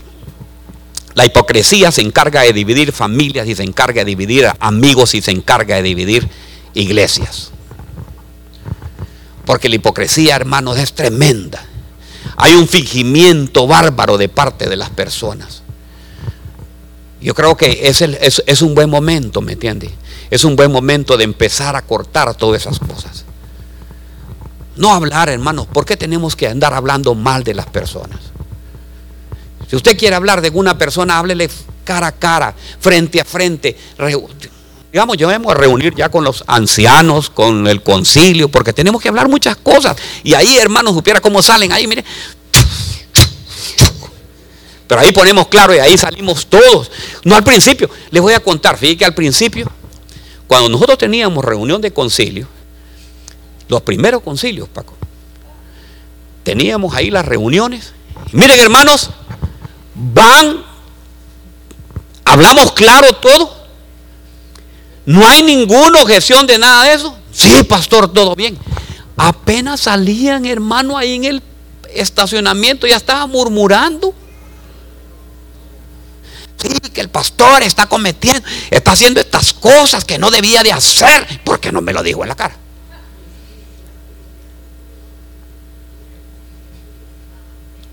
la hipocresía se encarga de dividir familias y se encarga de dividir amigos y se encarga de dividir iglesias. Porque la hipocresía, hermanos, es tremenda. Hay un fingimiento bárbaro de parte de las personas. Yo creo que es, es un buen momento, ¿me entiende? Es un buen momento de empezar a cortar todas esas cosas. No hablar, hermanos, ¿por qué tenemos que andar hablando mal de las personas? Si usted quiere hablar de una persona, háblele cara a cara, frente a frente. Digamos, yo vamos a reunir ya con los ancianos, con el concilio, porque tenemos que hablar muchas cosas. Y ahí, hermanos, supiera cómo salen. Ahí, mire. Pero ahí ponemos claro y ahí salimos todos. No al principio. Les voy a contar. Fíjense que al principio cuando nosotros teníamos reunión de concilio, los primeros concilios, Paco, teníamos ahí las reuniones. Miren, hermanos, van, hablamos claro todo. No hay ninguna objeción de nada de eso. Sí, pastor, todo bien. Apenas salían, hermano, ahí en el estacionamiento, ya estaba murmurando que el pastor está cometiendo, está haciendo estas cosas que no debía de hacer, porque no me lo dijo en la cara.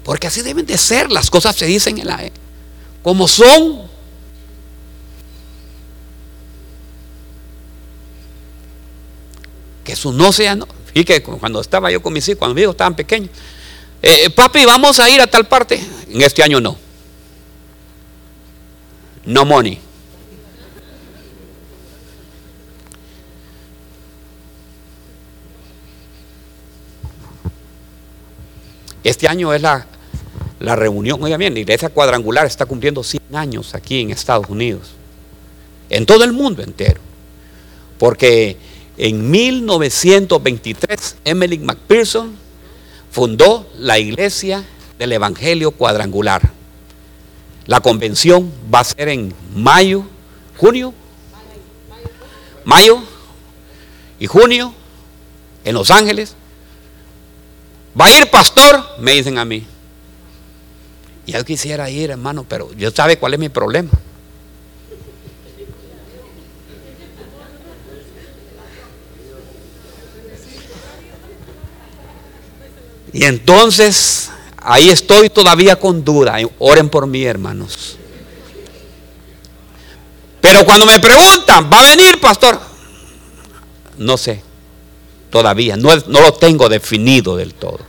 Porque así deben de ser, las cosas se dicen en la, como son. Que eso no sea, no. Fíjate, cuando estaba yo con mis hijos, cuando mis hijos estaban pequeños, eh, papi, vamos a ir a tal parte. En este año no no money. Este año es la, la reunión, oiga bien, la iglesia cuadrangular está cumpliendo 100 años aquí en Estados Unidos, en todo el mundo entero, porque en 1923 Emily McPherson fundó la iglesia del Evangelio cuadrangular. La convención va a ser en mayo, junio, mayo y junio en Los Ángeles. ¿Va a ir pastor? Me dicen a mí. Yo quisiera ir, hermano, pero yo sabe cuál es mi problema. Y entonces Ahí estoy todavía con duda. Oren por mí, hermanos. Pero cuando me preguntan, ¿va a venir, pastor? No sé. Todavía. No, lo tengo definido del todo.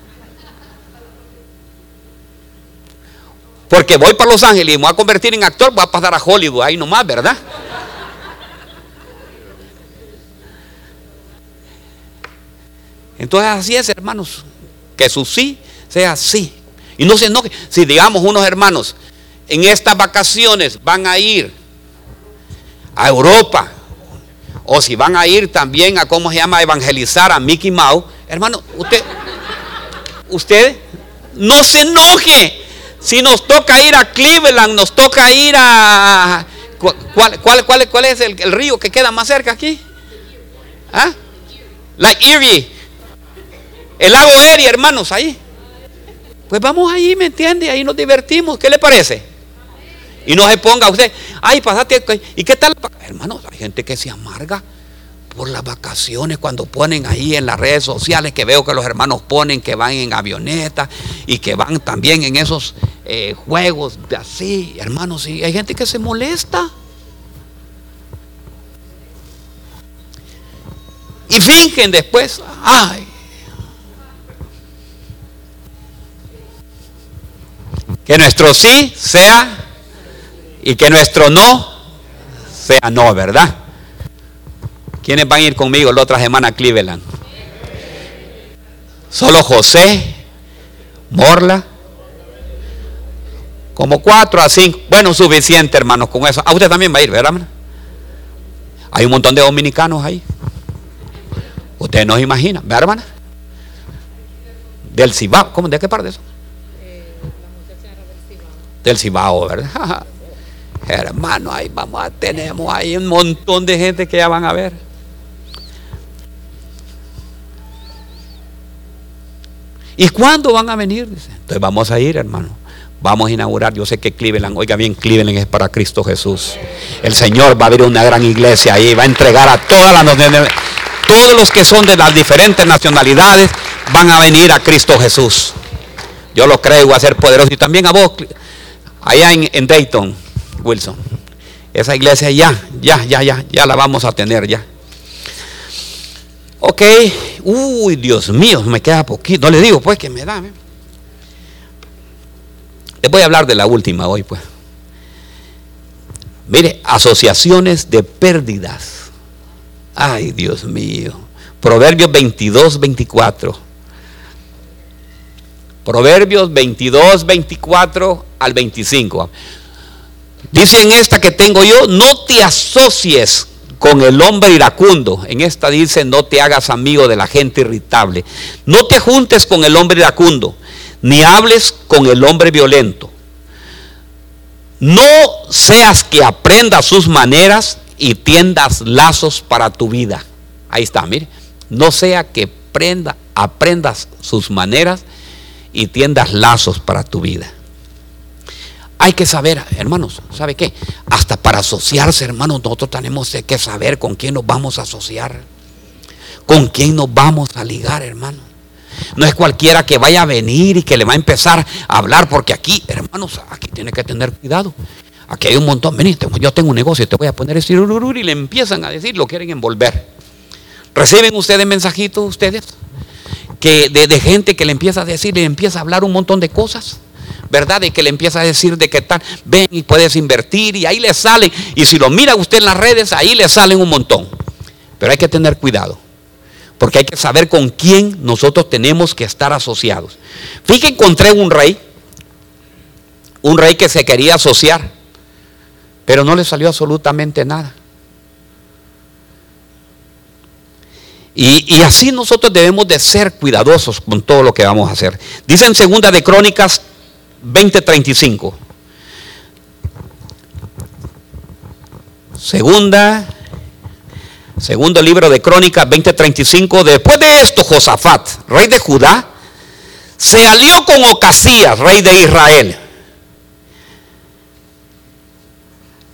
Porque voy para Los Ángeles y me voy a convertir en actor, voy a pasar a Hollywood ahí nomás, ¿verdad? Entonces así es, hermanos. Que su sí sea sí y no se enoje. Si digamos unos hermanos en estas vacaciones van a ir a Europa, o si van a ir también a, ¿cómo se llama?, evangelizar a Mickey Mouse, hermano, usted, usted no se enoje. Si nos toca ir a Cleveland, nos toca ir a... ¿Cuál, cuál, cuál, cuál es el, río que queda más cerca aquí? ¿Ah? La Erie. El lago Erie, hermanos, ahí. Pues vamos ahí, ¿me entiende? Ahí nos divertimos. ¿Qué le parece? Y no se ponga usted, ay, pasate. ¿Y qué tal? Hermanos, hay gente que se amarga por las vacaciones cuando ponen ahí en las redes sociales que veo que los hermanos ponen que van en avioneta y que van también en esos eh, juegos de así, hermanos, y hay gente que se molesta. Y fingen después, ay, Que nuestro sí sea y que nuestro no sea no, ¿verdad? ¿Quiénes van a ir conmigo la otra semana a Cleveland? Solo José, Morla, como cuatro a cinco. Bueno, suficiente, hermanos, con eso. A usted también va a ir, ¿verdad? Hay un montón de dominicanos ahí. Usted no se imagina, ¿verdad, hermana? Del Cibao. ¿Cómo? ¿De qué parte eso? Del Cibao, ¿verdad? Hermano, ahí vamos a, tenemos ahí un montón de gente que ya van a ver. ¿Y cuándo van a venir? Entonces vamos a ir, hermano. Vamos a inaugurar, yo sé que Cleveland, oiga bien, Cleveland es para Cristo Jesús. El Señor va a abrir una gran iglesia ahí, va a entregar a todas las todos los que son de las diferentes nacionalidades van a venir a Cristo Jesús. Yo lo creo, va a ser poderoso. Y también a vos, allá en, Dayton, Wilson. Esa iglesia ya, ya, ya, ya, ya la vamos a tener ya. Ok, uy, Dios mío, me queda poquito. No le digo, pues, que me da. ¿eh? Les voy a hablar de la última hoy, pues. Mire, asociaciones de pérdidas. Ay, Dios mío. Proverbios 22, 24. Proverbios 22, 24 al 25. Dice en esta que tengo yo, no te asocies con el hombre iracundo. En esta dice, no te hagas amigo de la gente irritable. No te juntes con el hombre iracundo, ni hables con el hombre violento. No seas que aprenda sus maneras y tiendas lazos para tu vida. Ahí está, mire. No sea que prenda, aprendas sus maneras y tiendas lazos para tu vida. Hay que saber, hermanos, ¿sabe qué? Hasta para asociarse, hermanos, nosotros tenemos que saber con quién nos vamos a asociar. Con quién nos vamos a ligar, hermano. No es cualquiera que vaya a venir y que le va a empezar a hablar, porque aquí, hermanos, aquí tiene que tener cuidado. Aquí hay un montón, vení, yo tengo un negocio, te voy a poner ese y le empiezan a decir, lo quieren envolver. ¿Reciben ustedes mensajitos, ustedes? Que de, gente que le empieza a decir, le empieza a hablar un montón de cosas. ¿verdad? De que le empieza a decir de qué tal, ven y puedes invertir y ahí le sale. Y si lo mira usted en las redes, ahí le salen un montón. Pero hay que tener cuidado. Porque hay que saber con quién nosotros tenemos que estar asociados. Fíjense, encontré un rey, un rey que se quería asociar, pero no le salió absolutamente nada. Y, así nosotros debemos de ser cuidadosos con todo lo que vamos a hacer. Dice en segunda de Crónicas 20:35. Segunda, segundo libro de Crónicas 20:35. Después de esto, Josafat, rey de Judá, se alió con Ocasías, rey de Israel.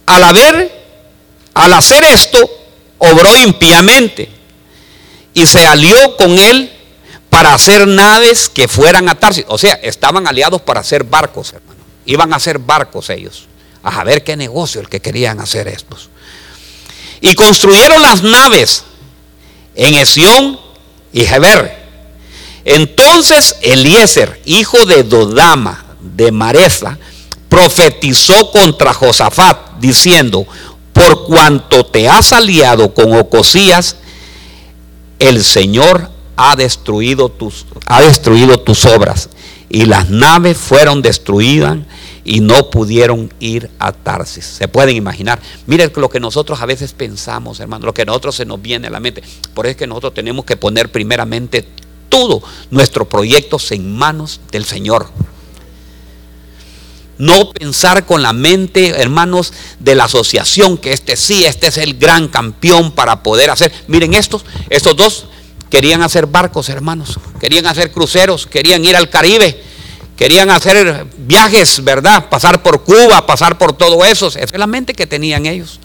Al haber, al hacer esto, obró impíamente y se alió con él para hacer naves que fueran a Tarsis. O sea, estaban aliados para hacer barcos, hermano. Iban a hacer barcos ellos. A ver qué negocio el que querían hacer estos. Y construyeron las naves en Esión y Heber. Entonces Eliezer, hijo de Dodama, de Mareza, profetizó contra Josafat, diciendo, por cuanto te has aliado con Ocosías, el Señor ha destruido tus, ha destruido tus obras. Y las naves fueron destruidas y no pudieron ir a Tarsis. Se pueden imaginar. Miren lo que nosotros a veces pensamos, hermano, lo que a nosotros se nos viene a la mente. Por eso es que nosotros tenemos que poner primeramente todo nuestros proyectos en manos del Señor. No pensar con la mente, hermanos, de la asociación, que este sí, este es el gran campeón para poder hacer. Miren estos, estos dos Querían hacer barcos, hermanos. Querían hacer cruceros. Querían ir al Caribe. Querían hacer viajes, ¿verdad? Pasar por Cuba, pasar por todo eso. Esa es la mente que tenían ellos.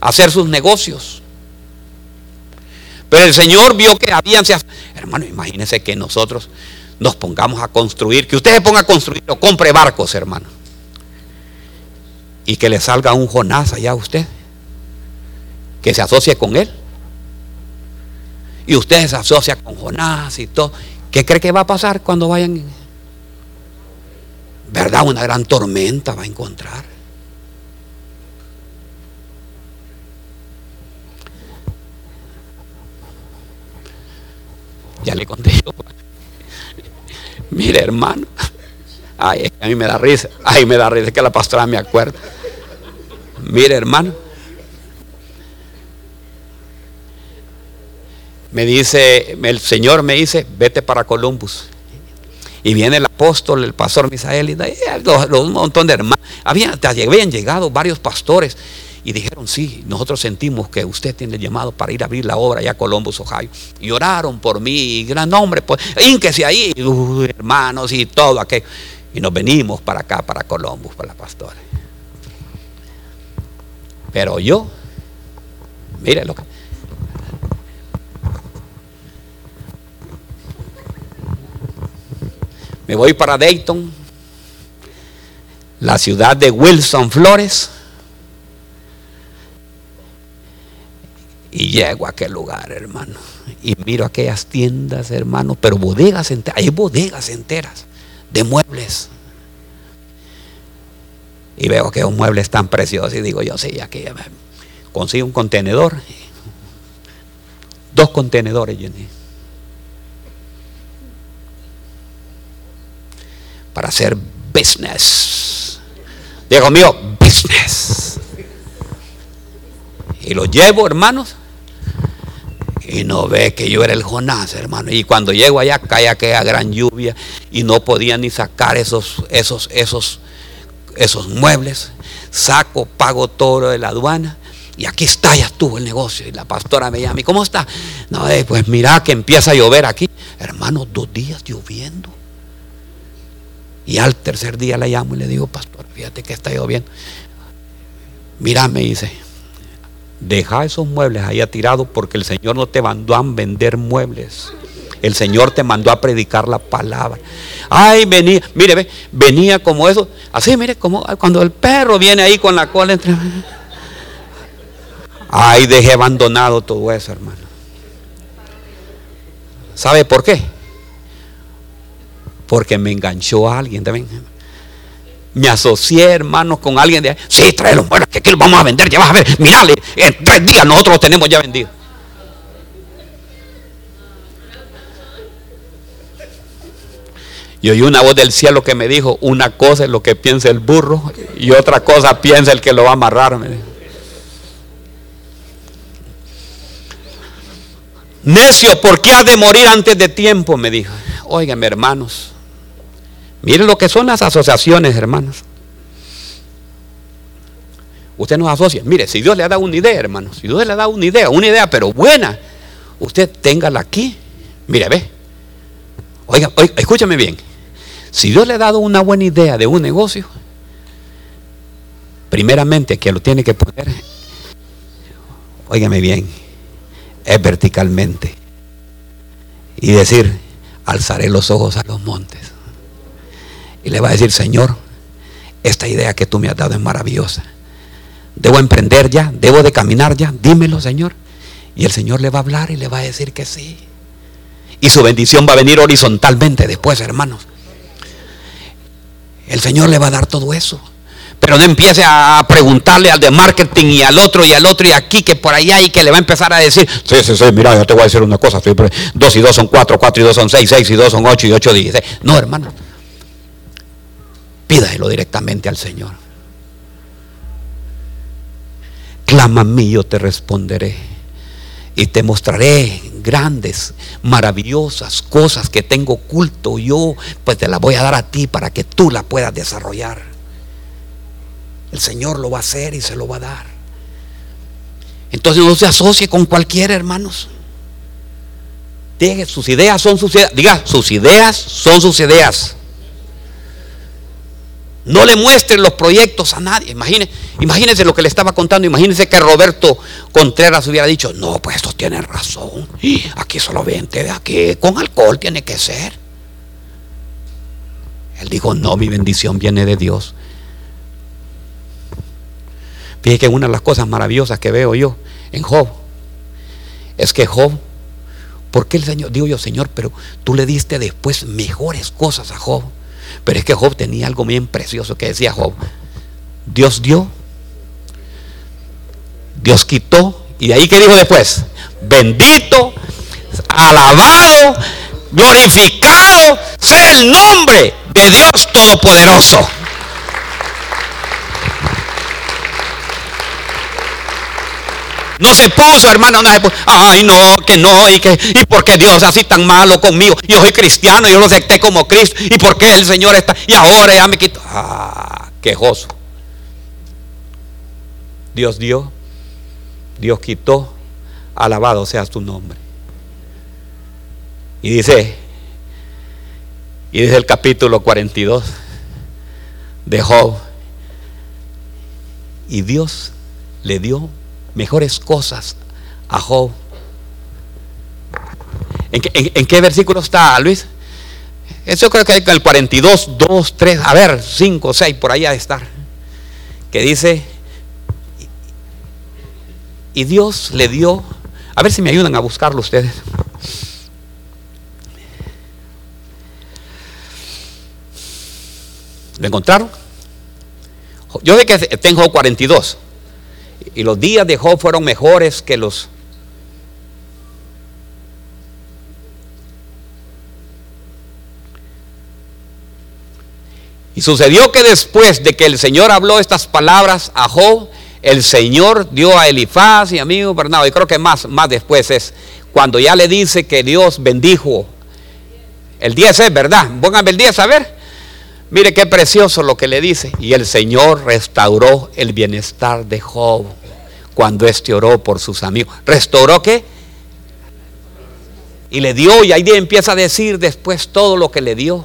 Hacer sus negocios. Pero el Señor vio que habían... Hermano, imagínense que nosotros nos pongamos a construir. Que usted se ponga a construir o compre barcos, hermano. Y que le salga un Jonás allá a usted. Que se asocie con él y usted se asocia con Jonás y todo, ¿qué cree que va a pasar cuando vayan? ¿Verdad? Una gran tormenta va a encontrar. Ya le conté yo. Mire, hermano. Ay, a mí me da risa. Ay, me da risa que la pastora me acuerda. Mire, hermano. Me dice, el Señor me dice, vete para Columbus. Y viene el apóstol, el pastor Misael, y un montón de hermanos. Habían llegado varios pastores y dijeron, sí, nosotros sentimos que usted tiene el llamado para ir a abrir la obra allá a Columbus, Ohio. Y oraron por mí, gran nombre, pues, ínquese ahí, hermanos y todo aquello. Y nos venimos para acá, para Columbus, para la pastora. Pero yo, mire lo que... Me voy para Dayton, la ciudad de Wilson Flores. Y llego a aquel lugar, hermano. Y miro aquellas tiendas, hermano, pero bodegas enteras, hay bodegas enteras de muebles. Y veo que un mueble es tan precioso y digo yo, sí, aquí consigo un contenedor. Dos contenedores llené. Para hacer business. Diego mío, business. Y lo llevo, hermanos, y no ve que yo era el Jonás, hermano. Y cuando llego allá cae aquella gran lluvia y no podía ni sacar esos, esos, esos, esos muebles. Saco, pago todo de la aduana. Y aquí está, ya estuvo el negocio. Y la pastora me llama, ¿y cómo está? No, eh, pues mira que empieza a llover aquí. Hermano, dos días lloviendo. Y al tercer día la llamo y le digo, pastor, fíjate que está lloviendo. Mira, me dice, Deja esos muebles ahí tirados porque el Señor no te mandó a vender muebles. El Señor te mandó a predicar la palabra. Ay, venía, mire, ve, venía como eso. Así, mire, como cuando el perro viene ahí con la cola entre. Ay, dejé abandonado todo eso, hermano. ¿Sabe por qué? Porque me enganchó alguien también me asocié, hermanos, con alguien de ahí. Sí, tráelo, bueno, que aquí lo vamos a vender, ya vas a ver, mirale, en tres días nosotros lo tenemos ya vendido. Y oí una voz del cielo que me dijo, una cosa es lo que piensa el burro y otra cosa piensa el que lo va a amarrar. Necio, ¿por qué has de morir antes de tiempo? Me dijo. Óigame, hermanos, Miren lo que son las asociaciones, hermanos. Usted nos asocia. Mire, si Dios le ha dado una idea, hermanos, si Dios le ha dado una idea, una idea, pero buena, usted téngala aquí. Mire, ve. Oiga, oiga, escúchame bien. Si Dios le ha dado una buena idea de un negocio, primeramente que lo tiene que poner, óigame bien, es verticalmente. Y decir, alzaré los ojos a los montes y le va a decir, Señor, esta idea que tú me has dado es maravillosa. Debo emprender ya, debo de caminar ya, dímelo, Señor. Y el Señor le va a hablar y le va a decir que sí. Y su bendición va a venir horizontalmente después, hermanos. El Señor le va a dar todo eso. Pero no empiece a preguntarle al de marketing y al otro y al otro y aquí que por allá y que le va a empezar a decir, sí, sí, sí, mira, yo te voy a decir una cosa, dos y dos son cuatro, cuatro y dos son seis, seis y dos son ocho y ocho diez. No, hermano. Pídalo directamente al Señor. Clama a mí, yo te responderé. Y te mostraré grandes, maravillosas cosas que tengo oculto yo, pues te las voy a dar a ti para que tú la puedas desarrollar. El Señor lo va a hacer y se lo va a dar. Entonces no se asocie con cualquiera, hermanos. Sus ideas son sus ideas. Diga, sus ideas son sus ideas. No le muestren los proyectos a nadie. Imagínense, lo que le estaba contando. Imagínense que Roberto Contreras hubiera dicho, no, pues estos tienen razón. Aquí solo vente de aquí. Con alcohol tiene que ser. Él dijo, no, mi bendición viene de Dios. Fíjate que una de las cosas maravillosas que veo yo en Job es que Job, ¿por qué el Señor? Digo yo, Señor, pero tú le diste después mejores cosas a Job. Pero es que Job tenía algo bien precioso que decía Job. Dios dio, Dios quitó. Y de ahí que dijo después, bendito, alabado, glorificado sea el nombre de Dios Todopoderoso. No se puso, hermano, no se puso. Ay, no, que no, y que, y porque Dios así tan malo conmigo. Yo soy cristiano, yo lo acepté como Cristo. Y porque el Señor está, y ahora ya me quito. Ah, quejoso. Dios dio, Dios quitó, alabado sea tu nombre. Y dice, y dice el capítulo 42 de Job, y Dios le dio mejores cosas a Job. ¿En qué, versículo está, Luis? Eso creo que hay el 42, 2, 3, a ver, 5, 6, por ahí ha de estar. Que dice, y Dios le dio, a ver si me ayudan a buscarlo ustedes. ¿Lo encontraron? Yo sé que tengo 42. Y los días de Job fueron mejores que los... Y sucedió que después de que el Señor habló estas palabras a Job, el Señor dio a Elifaz y a mí Bernardo, y creo que más, más después es cuando ya le dice que Dios bendijo. El 10 es, ¿verdad? Pónganme el 10 a ver. Mire qué precioso lo que le dice. Y el Señor restauró el bienestar de Job cuando éste oró por sus amigos. ¿Restauró qué? Y le dio, y ahí empieza a decir después todo lo que le dio.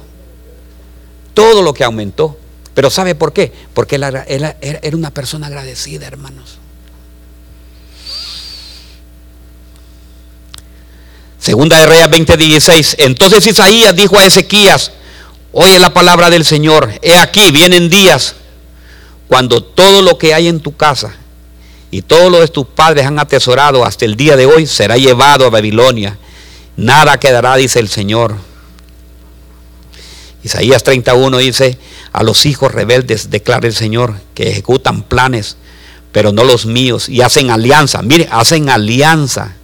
Todo lo que aumentó. Pero ¿sabe por qué? Porque él era, una persona agradecida, hermanos. Segunda de Reyes 20:16. Entonces Isaías dijo a Ezequías, Oye la palabra del Señor. He aquí, vienen días cuando todo lo que hay en tu casa y todo lo de tus padres han atesorado hasta el día de hoy será llevado a Babilonia. Nada quedará, dice el Señor. Isaías 31 dice, a los hijos rebeldes declara el Señor que ejecutan planes, pero no los míos, y hacen alianza. Mire, hacen alianza,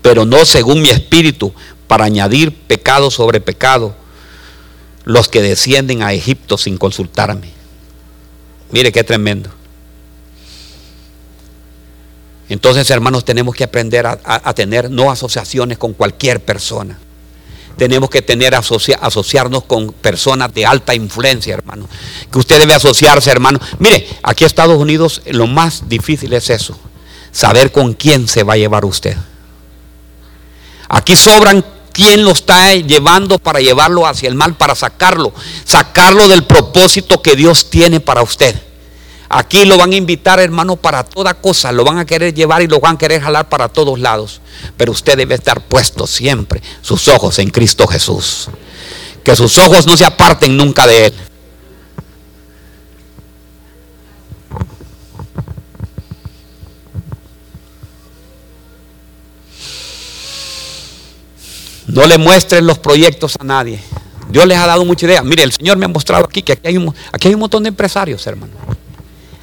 pero no según mi espíritu, para añadir pecado sobre pecado los que descienden a Egipto sin consultarme. Mire qué tremendo. Entonces, hermanos, tenemos que aprender a, tener no asociaciones con cualquier persona. Tenemos que tener asociarnos con personas de alta influencia, hermano. Que usted debe asociarse, hermano. Mire, aquí en Estados Unidos lo más difícil es eso. Saber con quién se va a llevar usted. Aquí sobran quién lo está llevando para llevarlo hacia el mal, para sacarlo, sacarlo del propósito que Dios tiene para usted. Aquí lo van a invitar, hermano, para toda cosa, lo van a querer llevar y lo van a querer jalar para todos lados. Pero usted debe estar puesto siempre sus ojos en Cristo Jesús. Que sus ojos no se aparten nunca de Él. No le muestren los proyectos a nadie. Dios les ha dado mucha idea. Mire, el Señor me ha mostrado aquí que aquí hay un, aquí hay un montón de empresarios, hermano.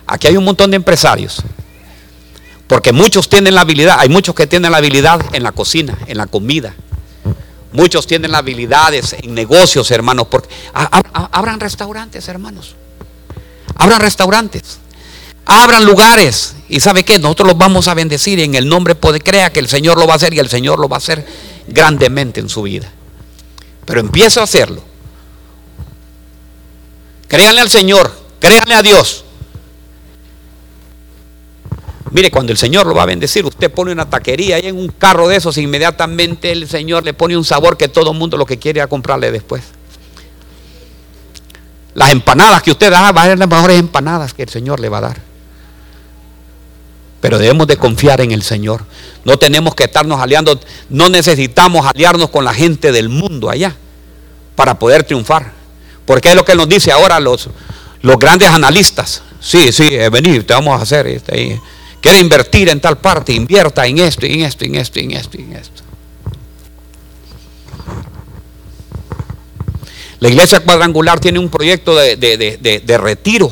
Aquí hay un montón de empresarios. Porque muchos tienen la habilidad, hay muchos que tienen la habilidad en la cocina, en la comida. Muchos tienen las habilidades en negocios, hermanos. Porque abran restaurantes, hermanos. Abran restaurantes. Abran lugares. Y sabe qué, nosotros los vamos a bendecir en el nombre puede crea que el Señor lo va a hacer y el Señor lo va a hacer grandemente en su vida. Pero empieza a hacerlo. Créanle al Señor, créanle a Dios. Mire, cuando el Señor lo va a bendecir, usted pone una taquería ahí en un carro de esos, inmediatamente el Señor le pone un sabor que todo el mundo lo que quiere es comprarle después. Las empanadas que usted da, van a ser las mejores empanadas que el Señor le va a dar. Pero debemos de confiar en el Señor. No tenemos que estarnos aliando, no necesitamos aliarnos con la gente del mundo allá para poder triunfar. Porque es lo que nos dice ahora los, los grandes analistas. Sí, sí, eh, venir, te vamos a hacer. Este, quiere invertir en tal parte, invierta en esto, en esto, en esto, en esto, en esto. La iglesia cuadrangular tiene un proyecto de, retiro.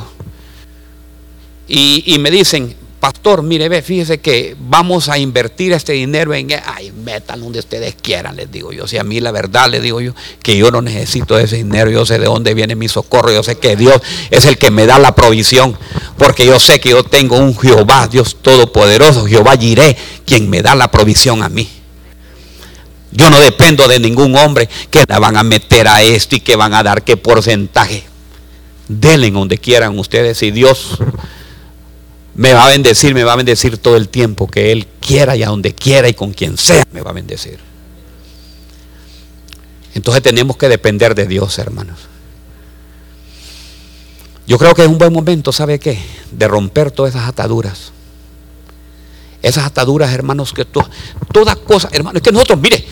Y, y, me dicen, pastor, mire, ve, fíjese que vamos a invertir este dinero en, ay, metan donde ustedes quieran, les digo yo. Si a mí la verdad, les digo yo, que yo no necesito ese dinero, yo sé de dónde viene mi socorro, yo sé que Dios es el que me da la provisión, porque yo sé que yo tengo un Jehová, Dios Todopoderoso, Jehová Jiré, quien me da la provisión a mí. Yo no dependo de ningún hombre que la van a meter a esto y que van a dar qué porcentaje. Denle donde quieran ustedes y Dios me va a bendecir, me va a bendecir todo el tiempo que Él quiera y a donde quiera y con quien sea me va a bendecir. Entonces tenemos que depender de Dios, hermanos. Yo creo que es un buen momento, ¿sabe qué? De romper todas esas ataduras. Esas ataduras, hermanos, que todas cosas, hermanos, es que nosotros, mire,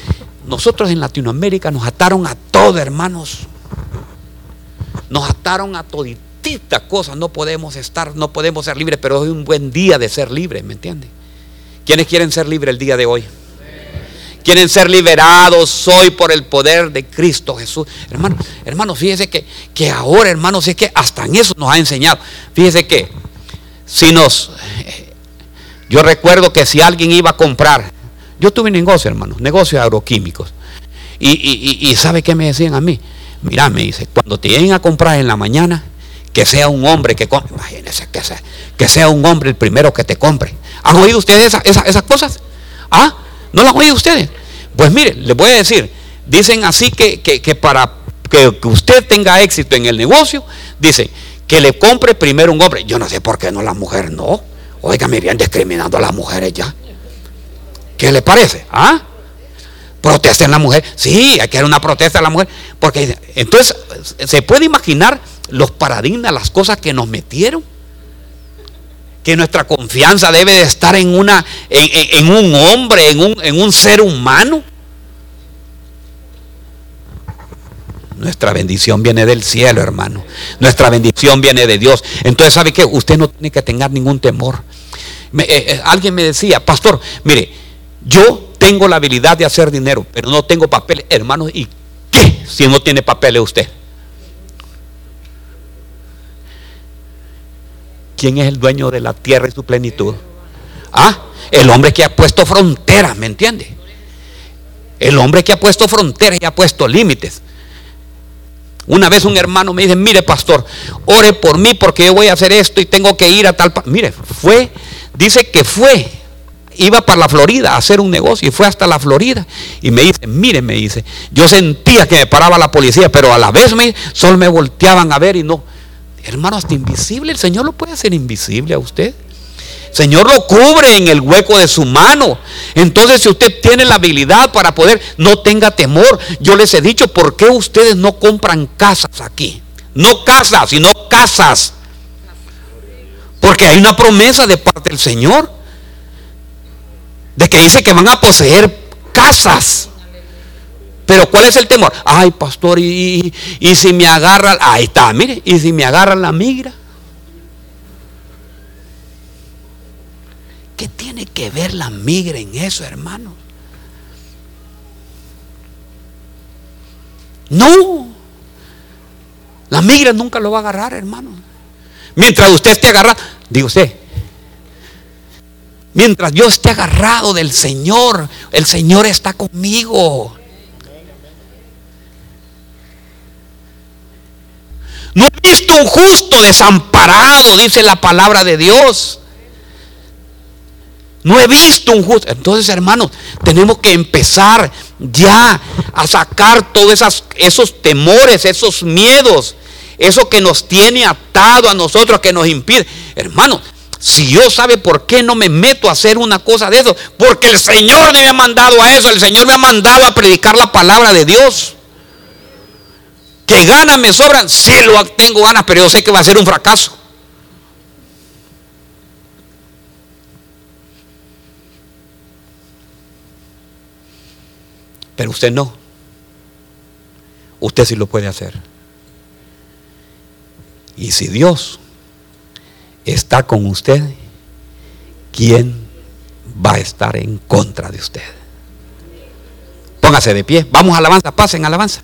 nosotros en Latinoamérica nos ataron a todo, hermanos. Nos ataron a todito cosas no podemos estar, no podemos ser libres, pero es un buen día de ser libres, ¿me entiende? ¿Quiénes quieren ser libres el día de hoy? Quieren ser liberados hoy por el poder de Cristo Jesús. Hermano, hermano, fíjese que, que ahora, hermanos, es que hasta en eso nos ha enseñado. Fíjese que si nos, yo recuerdo que si alguien iba a comprar, yo tuve un negocio, hermano, negocio agroquímicos. Y, y, y, ¿sabe qué me decían a mí? Mira, me dice, cuando te lleguen a comprar en la mañana, que sea un hombre que compre. Imagínense que sea, que sea un hombre el primero que te compre. ¿Han oído ustedes esas cosas? ¿Ah? ¿No las han oído ustedes? Pues mire, les voy a decir, dicen así que, que, para que, usted tenga éxito en el negocio, dicen que le compre primero un hombre. Yo no sé por qué no la mujer no. me bien discriminando a las mujeres ya. ¿Qué le parece? ¿Ah? Protesten la mujer. Sí, hay que hacer una protesta a la mujer. Porque entonces se puede imaginar los paradigmas, las cosas que nos metieron. Que nuestra confianza debe de estar en, una, en, un hombre, en un, en un ser humano. Nuestra bendición viene del cielo, hermano. Nuestra bendición viene de Dios. Entonces, ¿sabe qué? Usted no tiene que tener ningún temor. Eh, eh, alguien me decía, pastor, mire, yo tengo la habilidad de hacer dinero, pero no tengo papeles. Hermano, ¿y qué si no tiene papeles usted? ¿Quién es el dueño de la tierra y su plenitud? Ah, el hombre que ha puesto fronteras, ¿me entiende? El hombre que ha puesto fronteras y ha puesto límites. Una vez un hermano me dice, mire pastor, ore por mí porque yo voy a hacer esto y tengo que ir a tal... Mire, fue, dice que fue, iba para la Florida a hacer un negocio y fue hasta la Florida. Y me dice, mire, me dice, yo sentía que me paraba la policía, pero a la vez me, solo me volteaban a ver y no, Hermano, hasta invisible. El Señor lo puede hacer invisible a usted. Señor lo cubre en el hueco de su mano. Entonces, si usted tiene la habilidad para poder, no tenga temor. Yo les he dicho, ¿por qué ustedes no compran casas aquí? No casas, sino casas. Porque hay una promesa de parte del Señor. De que dice que van a poseer casas. Pero ¿cuál es el temor? Ay, pastor, y, si me agarra, ahí está, mire, y si me agarra la migra. ¿Qué tiene que ver la migra en eso, hermano? No. La migra nunca lo va a agarrar, hermano. Mientras usted esté agarrado, digo usted, mientras yo esté agarrado del Señor, el Señor está conmigo. No he visto un justo desamparado, dice la palabra de Dios. No he visto un justo. Entonces, hermanos, tenemos que empezar ya a sacar todos esos temores, esos miedos, eso que nos tiene atado a nosotros, que nos impide. Hermanos, si yo sabe por qué no me meto a hacer una cosa de eso, porque el Señor me ha mandado a eso, el Señor me ha mandado a predicar la palabra de Dios. Que ganas me sobran, sí lo tengo ganas, pero yo sé que va a ser un fracaso. Pero usted no. Usted sí lo puede hacer. Y si Dios está con usted, ¿quién va a estar en contra de usted? Póngase de pie. Vamos a alabanza, pasen alabanza.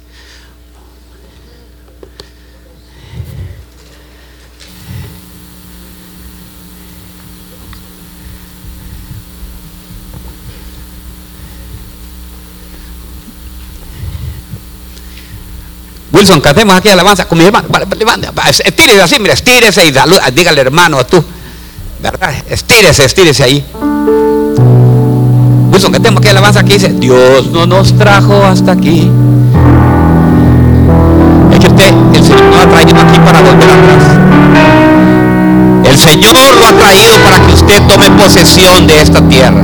Wilson, cantemos aquí alabanza con mi hermano. Vale, levante, estírese así, mira, estírese y dígale hermano a tú. ¿Verdad? Estírese, estírese ahí. Wilson, cantemos aquí alabanza aquí dice, Dios no nos trajo hasta aquí. Es que usted, el Señor nos ha traído aquí para volver atrás. El Señor lo ha traído para que usted tome posesión de esta tierra.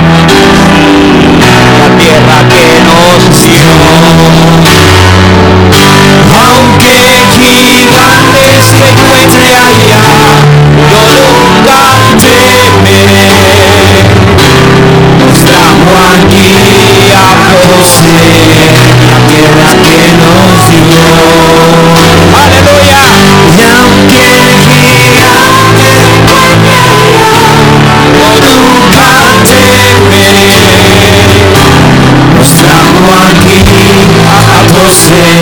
a